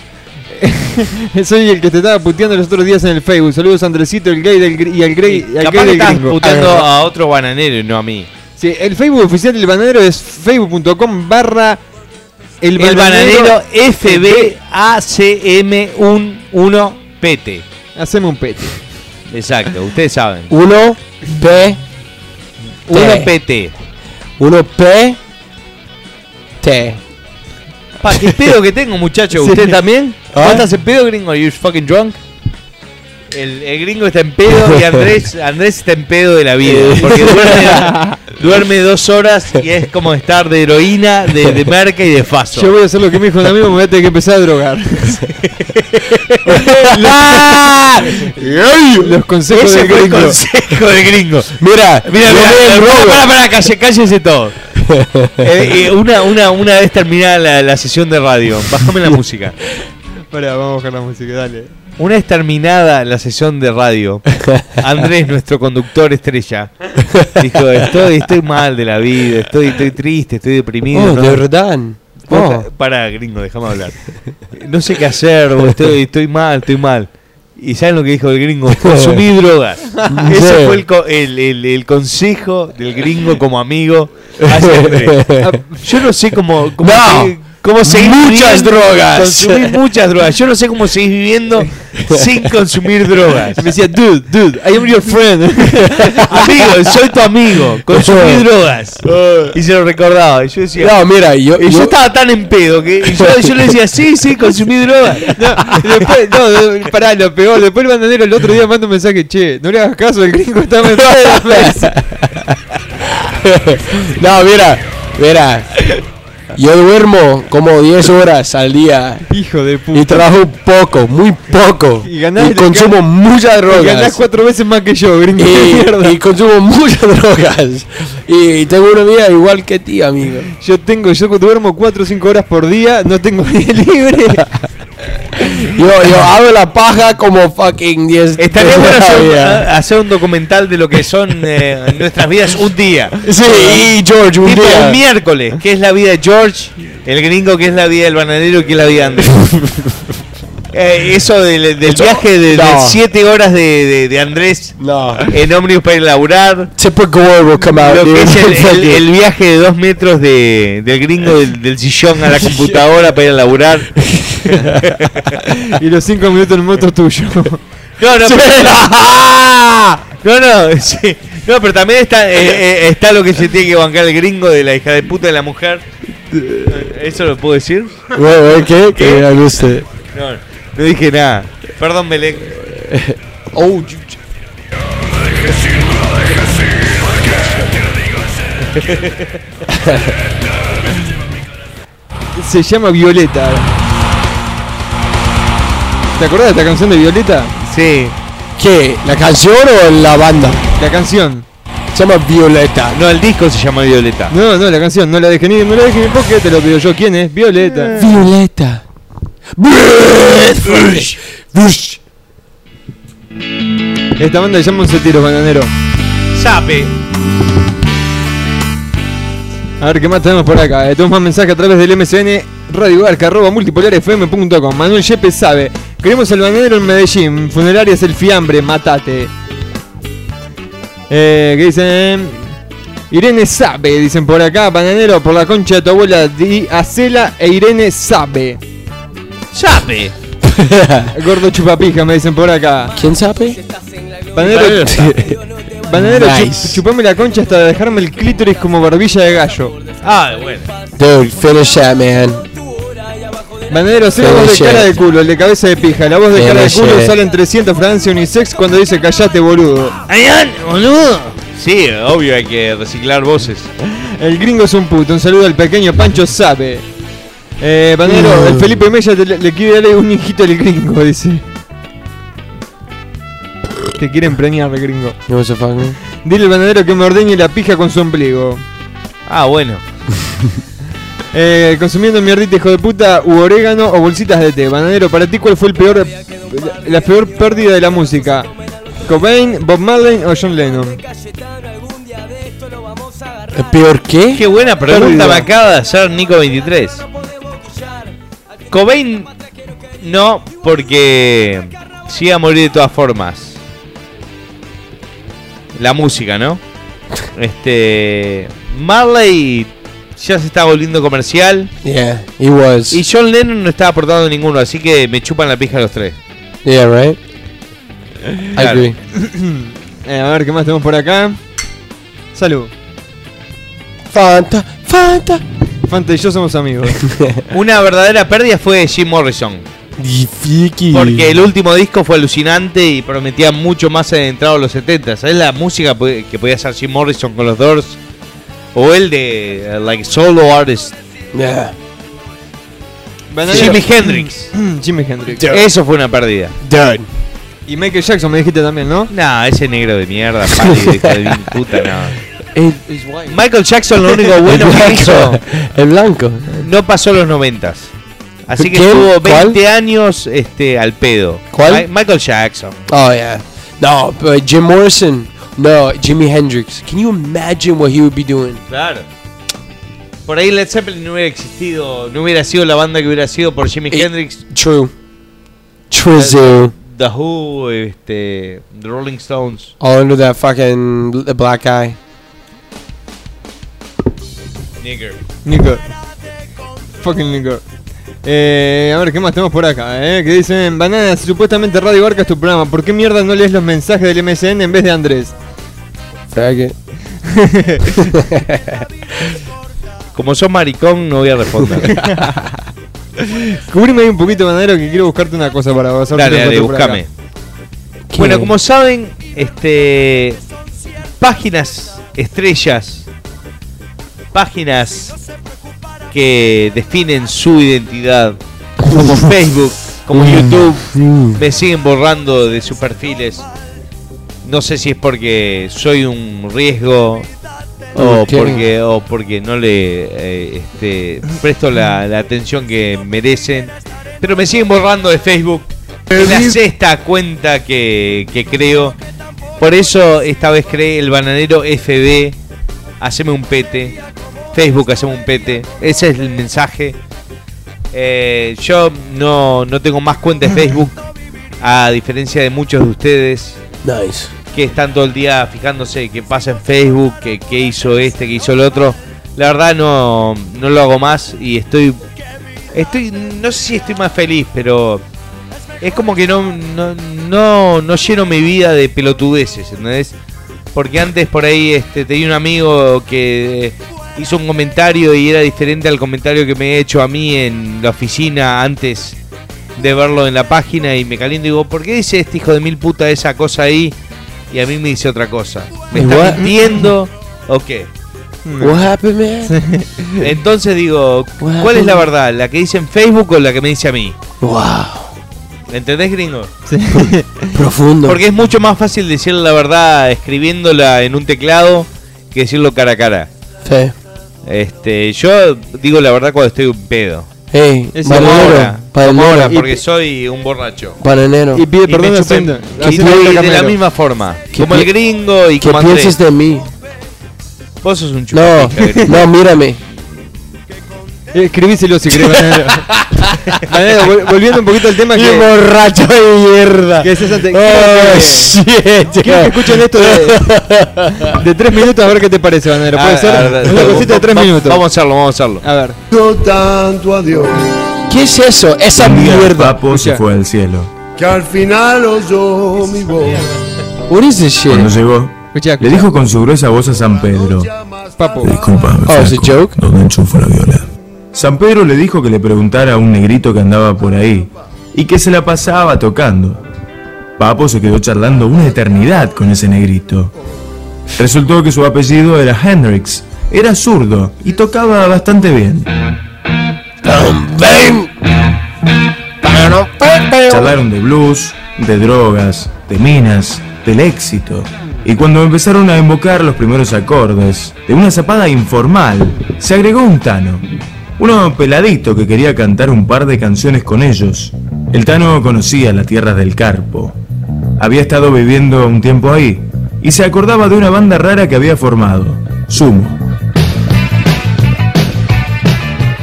Soy el que te estaba puteando los otros días en el Facebook. Saludos a Andresito, el gay del y al, gay, y al Capaz gay que del estás gringo. puteando a otro bananero y no a mí. Sí, el Facebook oficial del bananero es facebook.com barra el bananero FBACM11PT. Haceme un pete. Exacto, ustedes saben. Uno P. Uno T. PT. Uno P. T. Pa, qué pedo que tengo, muchacho. Sí. ¿Usted también? ¿Ah? ¿Vos estás en pedo, gringo? Are you fucking drunk? El, el gringo está en pedo y Andrés, Andrés está en pedo de la vida. Porque duerme, duerme dos horas y es como estar de heroína, de, de merca y de faso. Yo voy a hacer lo que me dijo un amigo, me voy a tener que empezar a drogar. Los consejos del gringo. consejo del gringo. Mira, Mira, para, para, calle- cállense todo. Eh, eh, una, una, una vez terminada la, la sesión de radio, bájame la música. Vamos a bajar la música, dale. Una vez terminada la sesión de radio, Andrés, nuestro conductor estrella, dijo, estoy, estoy mal de la vida, estoy, estoy triste, estoy deprimido. Oh, ¿no? de verdad. Oh. Para, gringo, déjame hablar. No sé qué hacer, estoy, estoy mal, estoy mal. ¿Y saben lo que dijo el gringo? Consumí drogas. Ese fue el, el, el- el consejo del gringo como amigo Andrés. Yo no sé cómo, cómo, No. seguir- cómo seguir Muchas viviendo- drogas. Consumir muchas drogas. Yo no sé cómo seguir viviendo sin consumir drogas. Me decía, dude, dude, I am your friend. Amigo, soy tu amigo. Consumí drogas. Y se lo recordaba. Y yo decía. No, mira, yo, Y yo yo- estaba tan en pedo que y yo, yo le decía, sí, sí, consumí drogas. No, después, no, pará, lo peor. Después el bandanero el otro día manda un mensaje, che, no le hagas caso, el gringo está en pedo. no, mira, mira. Yo duermo como 10 horas al día Hijo de puta. y trabajo poco, muy poco. Y ganás- consumo muchas Y ganás drogas. cuatro veces más que yo, gringo. de mierda. Y, y consumo muchas drogas. Y tengo una vida igual que ti, amigo. Yo tengo, yo duermo 4 o 5 horas por día, no tengo día libre. Yo, yo hago la paja como fucking 10 Estaría bueno hacer, hacer un documental de lo que son eh, nuestras vidas un día. Sí, y George, un Tipo día. un miércoles, que es la vida de George, el gringo, que es la vida del bananero, que es la vida de Andrés. Eh, eso del, del viaje de, no. 7 horas de, de- de Andrés No. en ómnibus para ir a laburar. Typical word will come out. Lo que dude. es el, el- el viaje de 2 metros de, del gringo del, del sillón a la computadora para ir a laburar. y los 5 minutos en el moto tuyo. No, no, pero, no, no, sí. no, pero también está, eh, eh, está lo que se tiene que bancar el gringo de la hija de puta de la mujer. ¿Eso lo puedo decir? Güey, güey, ¿qué? Guste. No, no dije nada. Perdón, Belén. Oh, Se llama Violeta. ¿Te acordás de esta canción de Violeta? Sí. ¿Qué? ¿La canción o la banda? La canción. Se llama Violeta. No, el disco se llama Violeta. No, no, la canción, no la dejé ni, no la dejé ni porque te lo pido yo. ¿Quién es? Violeta. Violeta. Esta banda llama Un Tiro Bananero. Sape. A ver qué más tenemos por acá. Eh, tenemos más mensajes a través del MCN Radio Arca, arroba multipolarfm.com. Manuel Yepes sabe. Queremos el bananero en Medellín. Funerarias el fiambre, matate. Eh, ¿Qué dicen? Irene sabe, dicen por acá. Bananero por la concha de tu abuela. Di Acela e Irene sabe. Sape. Gordo chupapija, me dicen por acá. ¿Quién sabe? Bananero, bananero chup- Nice. chupame la concha hasta dejarme el clítoris como barbilla de gallo. Ah, bueno. Dude, finish that, man. Bananero, sé la voz de cara de culo, el de cabeza de pija. La voz de cara de culo it. sale en 300 Francia Unisex cuando dice callate boludo. ¡Ayán, boludo! Sí, obvio, hay que reciclar voces. El gringo es un puto. Un saludo al pequeño Pancho Sabe. Eh, Bananero, Mm. el Felipe Mella te- le, quiere darle un hijito al gringo, dice. Te quiere empreñar el gringo. No se fuck, man. Dile al bananero que me ordeñe la pija con su ombligo. Ah, bueno. Eh, consumiendo mierdita, hijo de puta, u orégano o bolsitas de té. Bananero, para ti, ¿cuál fue el peor, la peor pérdida de la música? ¿Cobain, Bob Marley o John Lennon? ¿El peor qué? Qué buena pregunta Pérdida. me acaba de hacer Nico 23. Cobain no, porque sí a morir de todas formas. La música, ¿no? Este. Marley ya se está volviendo comercial. Yeah, he was. Y John Lennon no estaba aportando ninguno, así que me chupan la pija los tres. Yeah, right? I agree. Eh, a ver, ¿qué más tenemos por acá? Salud. Fanta, Fanta. Fanta y yo somos amigos. Una verdadera pérdida fue Jim Morrison. Porque el último disco fue alucinante y prometía mucho más adentrado a los 70. ¿Sabes la música que podía hacer Jim Morrison con los Doors? O el de, uh, like, solo artist. Yeah. Jimi Hendrix. Jimi Hendrix. Eso fue una pérdida. Y Michael Jackson me dijiste también, ¿no? No, ese negro de mierda, pálido, hijo de puta, no. Michael Jackson lo único bueno que hizo El blanco. no pasó los noventas. Así que ¿Quién? estuvo 20 ¿Cuál? años este, al pedo. ¿Cuál? Mi- Michael Jackson. Oh yeah. No, but Jim Morrison. No, Jimi Hendrix. Can you imagine what he would be doing? Claro. Por ahí Led Zeppelin no hubiera existido, no hubiera sido la banda que hubiera sido por Jimi Eh, Hendrix, True. True. The Who, este, The Rolling Stones. All under that fucking bl- black guy. Nigger. Nico. Fucking Nico. Eh, a ver, ¿qué más tenemos por acá? Eh? Que dicen, Bananas, supuestamente Radio Barca es tu programa. ¿Por qué mierda no lees los mensajes del MSN en vez de Andrés? Faggot. Como sos maricón, no voy a responder. Cubrime ahí un poquito, Banadero, que quiero buscarte una cosa para pasar dale, un dale, búscame. Bueno, como saben, este páginas estrellas, páginas que definen su identidad, como Facebook, como YouTube, me siguen borrando de sus perfiles. No sé si es porque soy un riesgo o porque o porque no le eh, este, presto la, la atención que merecen, pero me siguen borrando de Facebook. Es la sexta cuenta que, que creo. Por eso esta vez creé el bananero FB. Haceme un pete. Facebook, haceme un pete. Ese es el mensaje. Eh, yo no, no tengo más cuenta de Facebook. A diferencia de muchos de ustedes. Nice. Que están todo el día fijándose qué pasa en Facebook, que, qué hizo este, qué hizo el otro. La verdad no, no lo hago más y estoy. Estoy. No sé si estoy más feliz, pero. Es como que no, no, no, no lleno mi vida de pelotudeces, ¿entendés? Porque antes por ahí este, tenía un amigo que hizo un comentario y era diferente al comentario que me he hecho a mí en la oficina antes de verlo en la página y me caliento y digo, ¿por qué dice este hijo de mil puta esa cosa ahí? Y a mí me dice otra cosa. ¿Me está What? mintiendo o qué? What happened, man? Entonces digo, ¿cuál es la verdad? ¿La que dice en Facebook o la que me dice a mí? Wow. ¿Entendés, gringo? Profundo. Porque es mucho más fácil decir la verdad escribiéndola en un teclado que decirlo cara a cara. Sí. Este, yo digo la verdad cuando estoy un pedo. Hey, Es como bananero. ahora, como ahora, Bananero. porque soy un borracho. Bananero. Y pide Y perdón haciendo, de- la misma forma. ¿Qué Como el gringo y ¿Qué como Andrés. piensas de mí? Vos sos un No, chupapija, gringo. no, mírame. Escribíselo si querés, Vol- volviendo un poquito al tema que... ¡Qué borracho de mierda! que César te- Oh, quiero que- shit. Quiero que escuchen esto de, de tres minutos a ver qué te parece, Bananero. ¿Puede A- ser? a ver, Una cosita de tres va- minutos. Vamos a hacerlo, vamos a hacerlo. A ver. tanto a Dios ¿Qué es eso? Esa mierda. Papo se fue al cielo. que al final oyó mi voz. What is this shit? Cuando llegó, Escucha, le dijo con su gruesa voz a San Pedro: Papo. Disculpame, Oh, ¿es a joke? ¿dónde enchufa la viola? San Pedro le dijo que le preguntara a un negrito que andaba por ahí y que se la pasaba tocando. Papo se quedó charlando una eternidad con ese negrito. Resultó que su apellido era Hendrix, era zurdo y tocaba bastante bien. Charlaron de blues, de drogas, de minas, del éxito. Y cuando empezaron a invocar los primeros acordes, de una zapada informal, se agregó un Tano. Uno peladito que quería cantar un par de canciones con ellos. El Tano conocía la tierra del Carpo. Había estado viviendo un tiempo ahí y se acordaba de una banda rara que había formado, Sumo.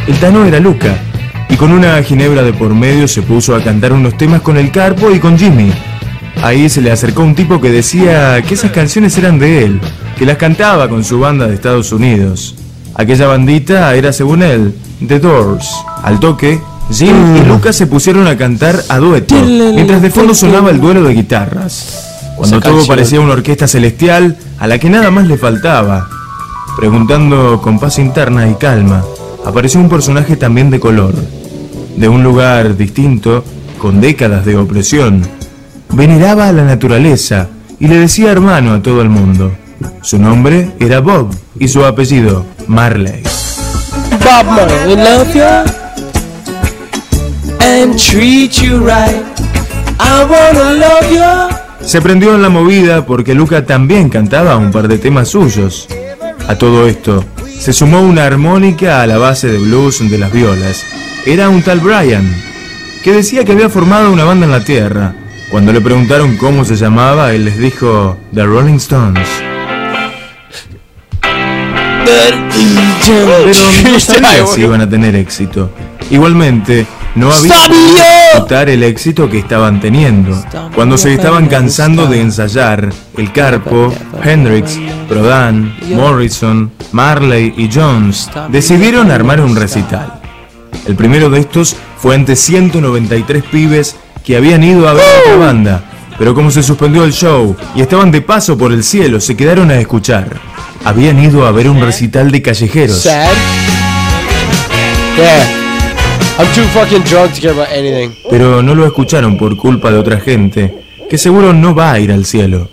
El Tano era Luca, y con una ginebra de por medio se puso a cantar unos temas con el Carpo y con Jimmy. Ahí se le acercó un tipo que decía que esas canciones eran de él, que las cantaba con su banda de Estados Unidos. Aquella bandita era, según él, The Doors. Al toque, Jim y Luca se pusieron a cantar a dueto, mientras de fondo sonaba el duelo de guitarras. Cuando todo parecía una orquesta celestial a la que nada más le faltaba. Preguntando con paz interna y calma, apareció un personaje también de color. De un lugar distinto, con décadas de opresión, veneraba a la naturaleza y le decía hermano a todo el mundo. Su nombre era Bob y su apellido Marley. Bob Marley love you and treat you right. I wanna love you. Se prendió en la movida porque Luca también cantaba un par de temas suyos. A todo esto, se sumó una armónica a la base de blues de las violas. Era un tal Brian, que decía que había formado una banda en la tierra. Cuando le preguntaron cómo se llamaba, él les dijo The Rolling Stones. Pero no sabía si iban a tener éxito. Igualmente, no había disfrutar el éxito que estaban teniendo. Cuando se estaban cansando de ensayar, el Carpo, Hendrix, Prodan, Morrison, Marley y Jones decidieron armar un recital. El primero de estos fue ante 193 pibes que habían ido a ver a otra banda, pero como se suspendió el show y estaban de paso por el cielo, se quedaron a escuchar. Habían ido a ver un recital de callejeros. Sad. Yeah. I'm too fucking drunk to care about anything. pero no lo escucharon por culpa de otra gente, que seguro no va a ir al cielo.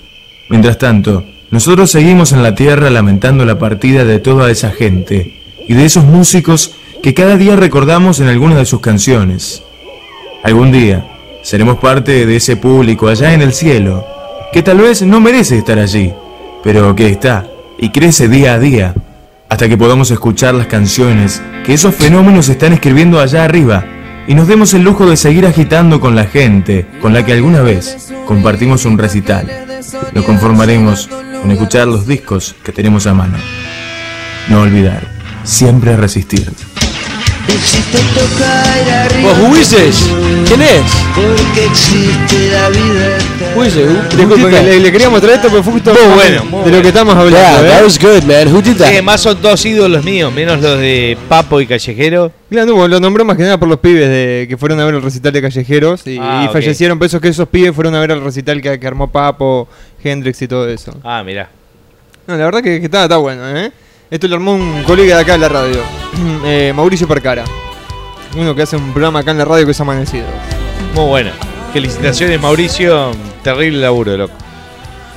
Mientras tanto, nosotros seguimos en la tierra lamentando la partida de toda esa gente y de esos músicos que cada día recordamos en algunas de sus canciones. Algún día seremos parte de ese público allá en el cielo, que tal vez no merece estar allí, pero que está y crece día a día, hasta que podamos escuchar las canciones que esos fenómenos están escribiendo allá arriba y nos demos el lujo de seguir agitando con la gente con la que alguna vez compartimos un recital. Nos conformaremos con escuchar los discos que tenemos a mano. No olvidar, siempre resistir. Well, who is this? ¿Quién es? Porque existe la vida? Who, Disculpe, le, le queríamos traer esto porque fue justo Muy bueno, muy de lo que estamos hablando. Yeah, ¿eh? that was good, man. Who did Sí, that? además son dos ídolos míos, menos los de Papo y Callejero. Claro, no, lo nombró más que nada por los pibes de, que fueron a ver el recital de Callejeros y, Ah, y ok. fallecieron por eso que esos pibes fueron a ver el recital que, que armó Papo, Hendrix y todo eso. Ah, mirá. No, la verdad que, que está, está bueno, ¿eh? Esto lo armó un colega de acá en la radio, eh, Mauricio Percara. Uno que hace un programa acá en la radio que es Amanecido. Muy bueno. Felicitaciones, Mauricio. Terrible laburo, loco.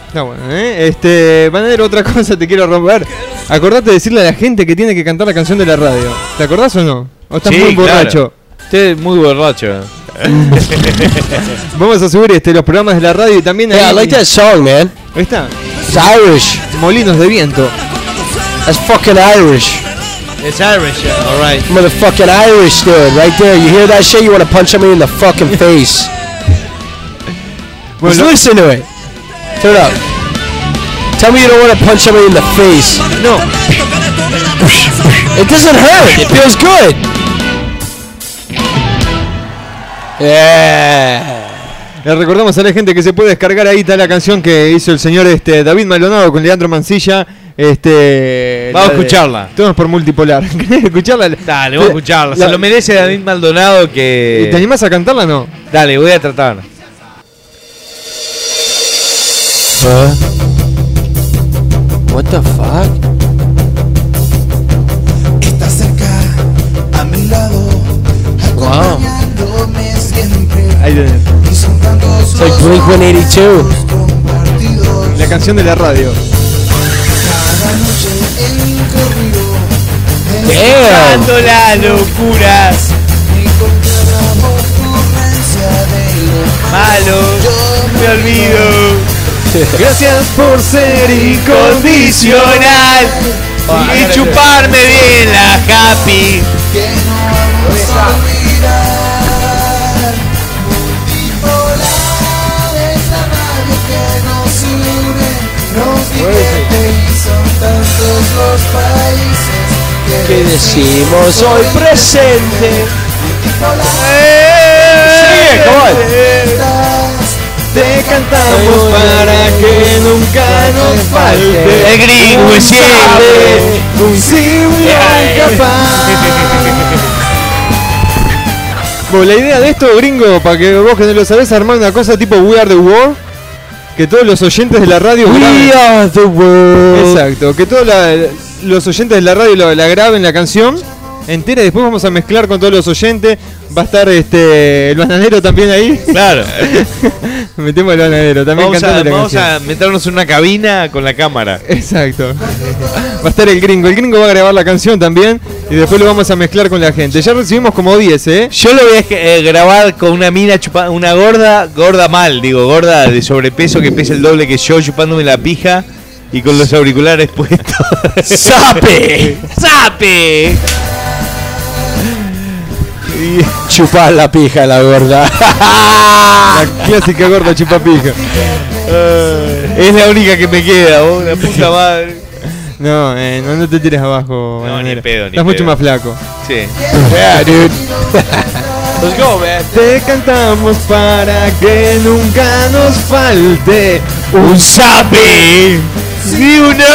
Está bueno, ¿eh? Este, Banadero, otra cosa te quiero romper. Acordate de decirle a la gente que tiene que cantar la canción de la radio. ¿Te acordás o no? ¿O estás Sí, muy claro. borracho? Usted es muy borracho. Vamos a subir este, los programas de la radio y también Yeah, I ahí- like that song, man. Ahí está. It's Irish. Molinos de viento. That's fucking Irish. It's Irish, alright. Motherfucking Irish, dude. Right there. You hear that shit? You want to punch him in the fucking face. Just listen to it. Turn it up. Tell me you don't want to punch him in the face. No. It doesn't hurt. It feels good. Yeah. Le recordamos a la gente que se puede descargar ahí está la canción que hizo el señor este David Maldonado con Leandro Mancilla. Este, Vamos a escucharla. Todos por multipolar. ¿Querés escucharla? Dale, vamos a escucharla. Se lo merece David Maldonado que. ¿Te animás a cantarla o no? Dale, voy a tratar. What the fuck? Está cerca, a mi lado, Wow. acompañándome siempre. Ahí tenés. Y son tantos It's like los Blink 182. compartidos. La canción de la radio. Cada noche en corrido. Damn. Dando la locura. Y con cada ocurrencia de lo Malo, me olvido. Gracias por ser Incondicional. Y chuparme bien la happy. Tantos los países ¿Qué decimos hoy presente? Sigue, come on. estás. Te cantamos para que nunca nos falte. El gringo es siempre. Un Bueno, la idea de esto, gringo, para que vos que no lo sabés, armar una cosa tipo We Are the World. Que todos los oyentes de la radio We graben. are the world. Exacto, que todos la- los oyentes de la radio lo- la graben la canción entera y después vamos a mezclar con todos los oyentes. Va a estar este el bananero también ahí. Claro. Metemos el bananero también Vamos, a, la vamos a meternos en una cabina con la cámara. Exacto. Va a estar el gringo. El gringo va a grabar la canción también y después lo vamos a mezclar con la gente. Ya recibimos como 10, ¿eh? Yo lo voy a eh, grabar con una mina chupa, una gorda, gorda mal, digo, gorda de sobrepeso que pesa el doble que yo chupándome la pija y con los auriculares puestos. ¡Sape! ¡Sape! Chupar la pija, la gorda. La clásica gorda chupapija. es la única que me queda, vos, la puta madre. No, eh, no, no te tires abajo. No, ni pedo, ni Estás mucho pedo. más flaco. Sí. Yeah, dude. Let's go, man. Te cantamos para que nunca nos falte Un sape. Si uno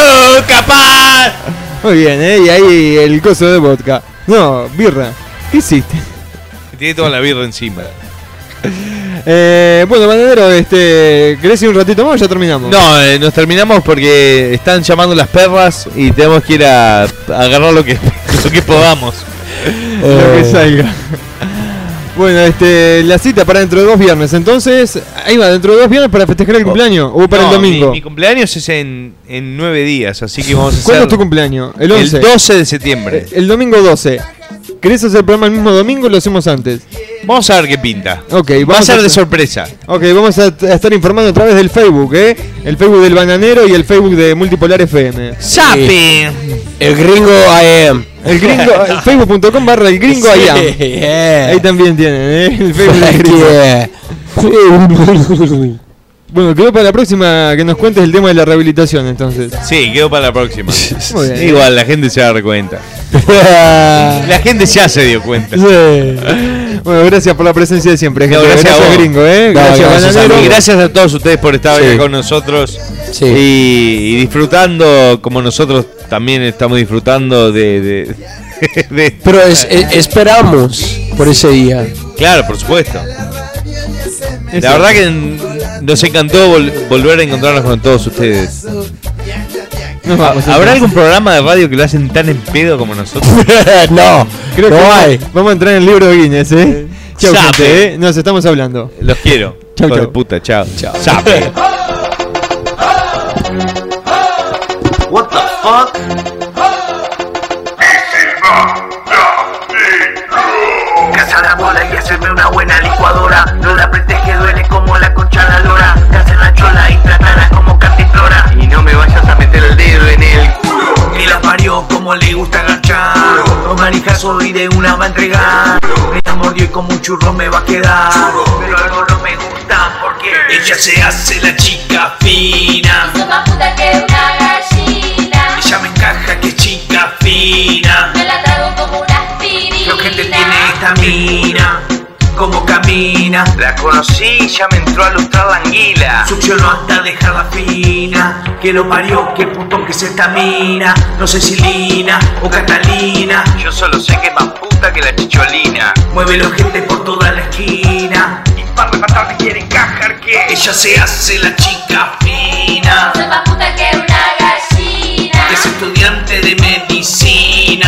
capaz. Muy bien, ¿eh? Y ahí el coso de vodka. No, birra. ¿Qué hiciste? Tiene toda la birra encima. Eh, bueno, Bananero, este, ¿querés ir un ratito más o ya terminamos? No, eh, nos terminamos porque están llamando las perras y tenemos que ir a, a agarrar lo que, lo que podamos. Lo que salga. Bueno, este, la cita para dentro de dos viernes. Entonces, ahí va, dentro de dos viernes para festejar el cumpleaños o para No, el domingo. Mi, mi cumpleaños es en, en nueve días, así que vamos a hacer. ¿Cuándo es tu cumpleaños? El 11. El 12 de septiembre. El domingo 12. ¿Querés hacer el programa el mismo domingo o lo hacemos antes? Vamos a ver qué pinta. Ok, Va a vamos ser a- de sorpresa. Ok, vamos a, a estar informando a través del Facebook, ¿eh? El Facebook del Bananero y el Facebook de Multipolar FM. ¡Sape! El gringo I am. El gringo, facebook.com barra el gringo Sí, I am. yeah. Ahí también tienen, ¿eh? El Facebook del gringo. Yeah. Bueno, quedó para la próxima que nos cuentes el tema de la rehabilitación, entonces. Sí, quedo para la próxima. Muy bien. Igual, la gente se va a dar cuenta. La gente ya se dio cuenta. Bueno, gracias por la presencia de siempre, No, gente. gracias a vos. gringo, ¿eh? No, Gracias, gracias a gracias todos ustedes por estar Sí. con nosotros Sí. y, y disfrutando como nosotros también estamos disfrutando de... de- de- Pero es- es- esperamos por ese día. Claro, por supuesto. Es La verdad que nos encantó vol- volver a encontrarnos con todos ustedes. Nos vamos, ¿Habrá algún programa de radio que lo hacen tan en pedo como nosotros? no, Creo que no vamos- hay. Vamos a entrar en el libro de Guinness, ¿eh? Chau, Sape. gente, ¿eh? Nos estamos hablando. Los quiero. Chau, Hijos de chau. puta, chao. Chao. What the fuck? Cazar la bola y hacerme una buena como le gusta agachar. Con manijazo y de una va a entregar. Me mordió y como un churro me va a quedar. Pero algo no me gusta porque ella se hace la chica fina. Soy más puta que una gallina. Ella me encaja que es chica fina. Me la trago como una aspirina. Lo que te tiene esta mina, cómo camina. La conocí, ya me entró a lustrar la anguila. Succionó hasta dejarla fina. Que lo parió, que putón que es esta mina. No sé si Lina o Catalina. Yo solo sé que es más puta que la chicholina. Mueve los gente por toda la esquina. Y para rematar me quiere encajar que ella se hace la chica fina. Soy más puta que una gallina. Es estudiante de medicina.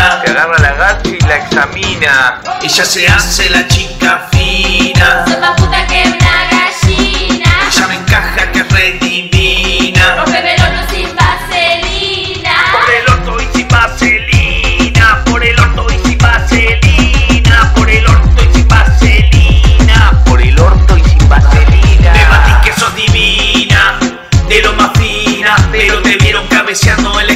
Que agarra la gata y la examina. Ella se hace la chica fina. Soy más puta que una gallina. Ella me encaja que es re divina. Rompeme el horno sin vaselina. Por el orto y sin vaselina. Por el orto y sin vaselina. Por el orto y sin vaselina. Por el orto y sin vaselina. Me batí que sos divina. De lo más fina. Pero te vieron cabeceando en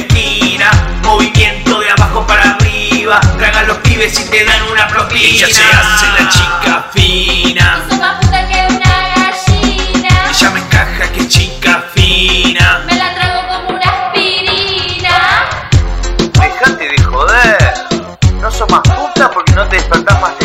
que si te dan una propina. Ella se hace la chica fina. Es más puta que una gallina. Ella me encaja que chica fina. Me la trago como una aspirina. Dejate de joder. No sos más puta porque no te despertás más de